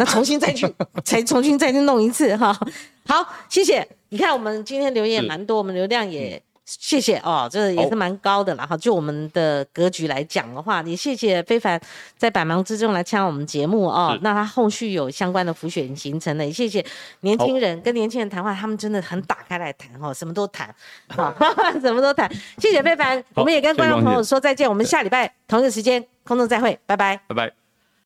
那重新再去，才 重新再去弄一次哈。好，谢谢。你看我们今天留言蛮多，我们流量也谢谢哦，这也是蛮高的了哈。就我们的格局来讲的话，也谢谢非凡在百忙之中来参加我们节目哦。那他后续有相关的浮选行程呢，也谢谢年轻人跟年轻人谈话，他们真的很打开来谈哈，什么都谈，好，什么都谈。谢谢非凡，我们也跟观众朋友说再见，我们下礼拜同一个时间空中再会，拜拜，拜拜。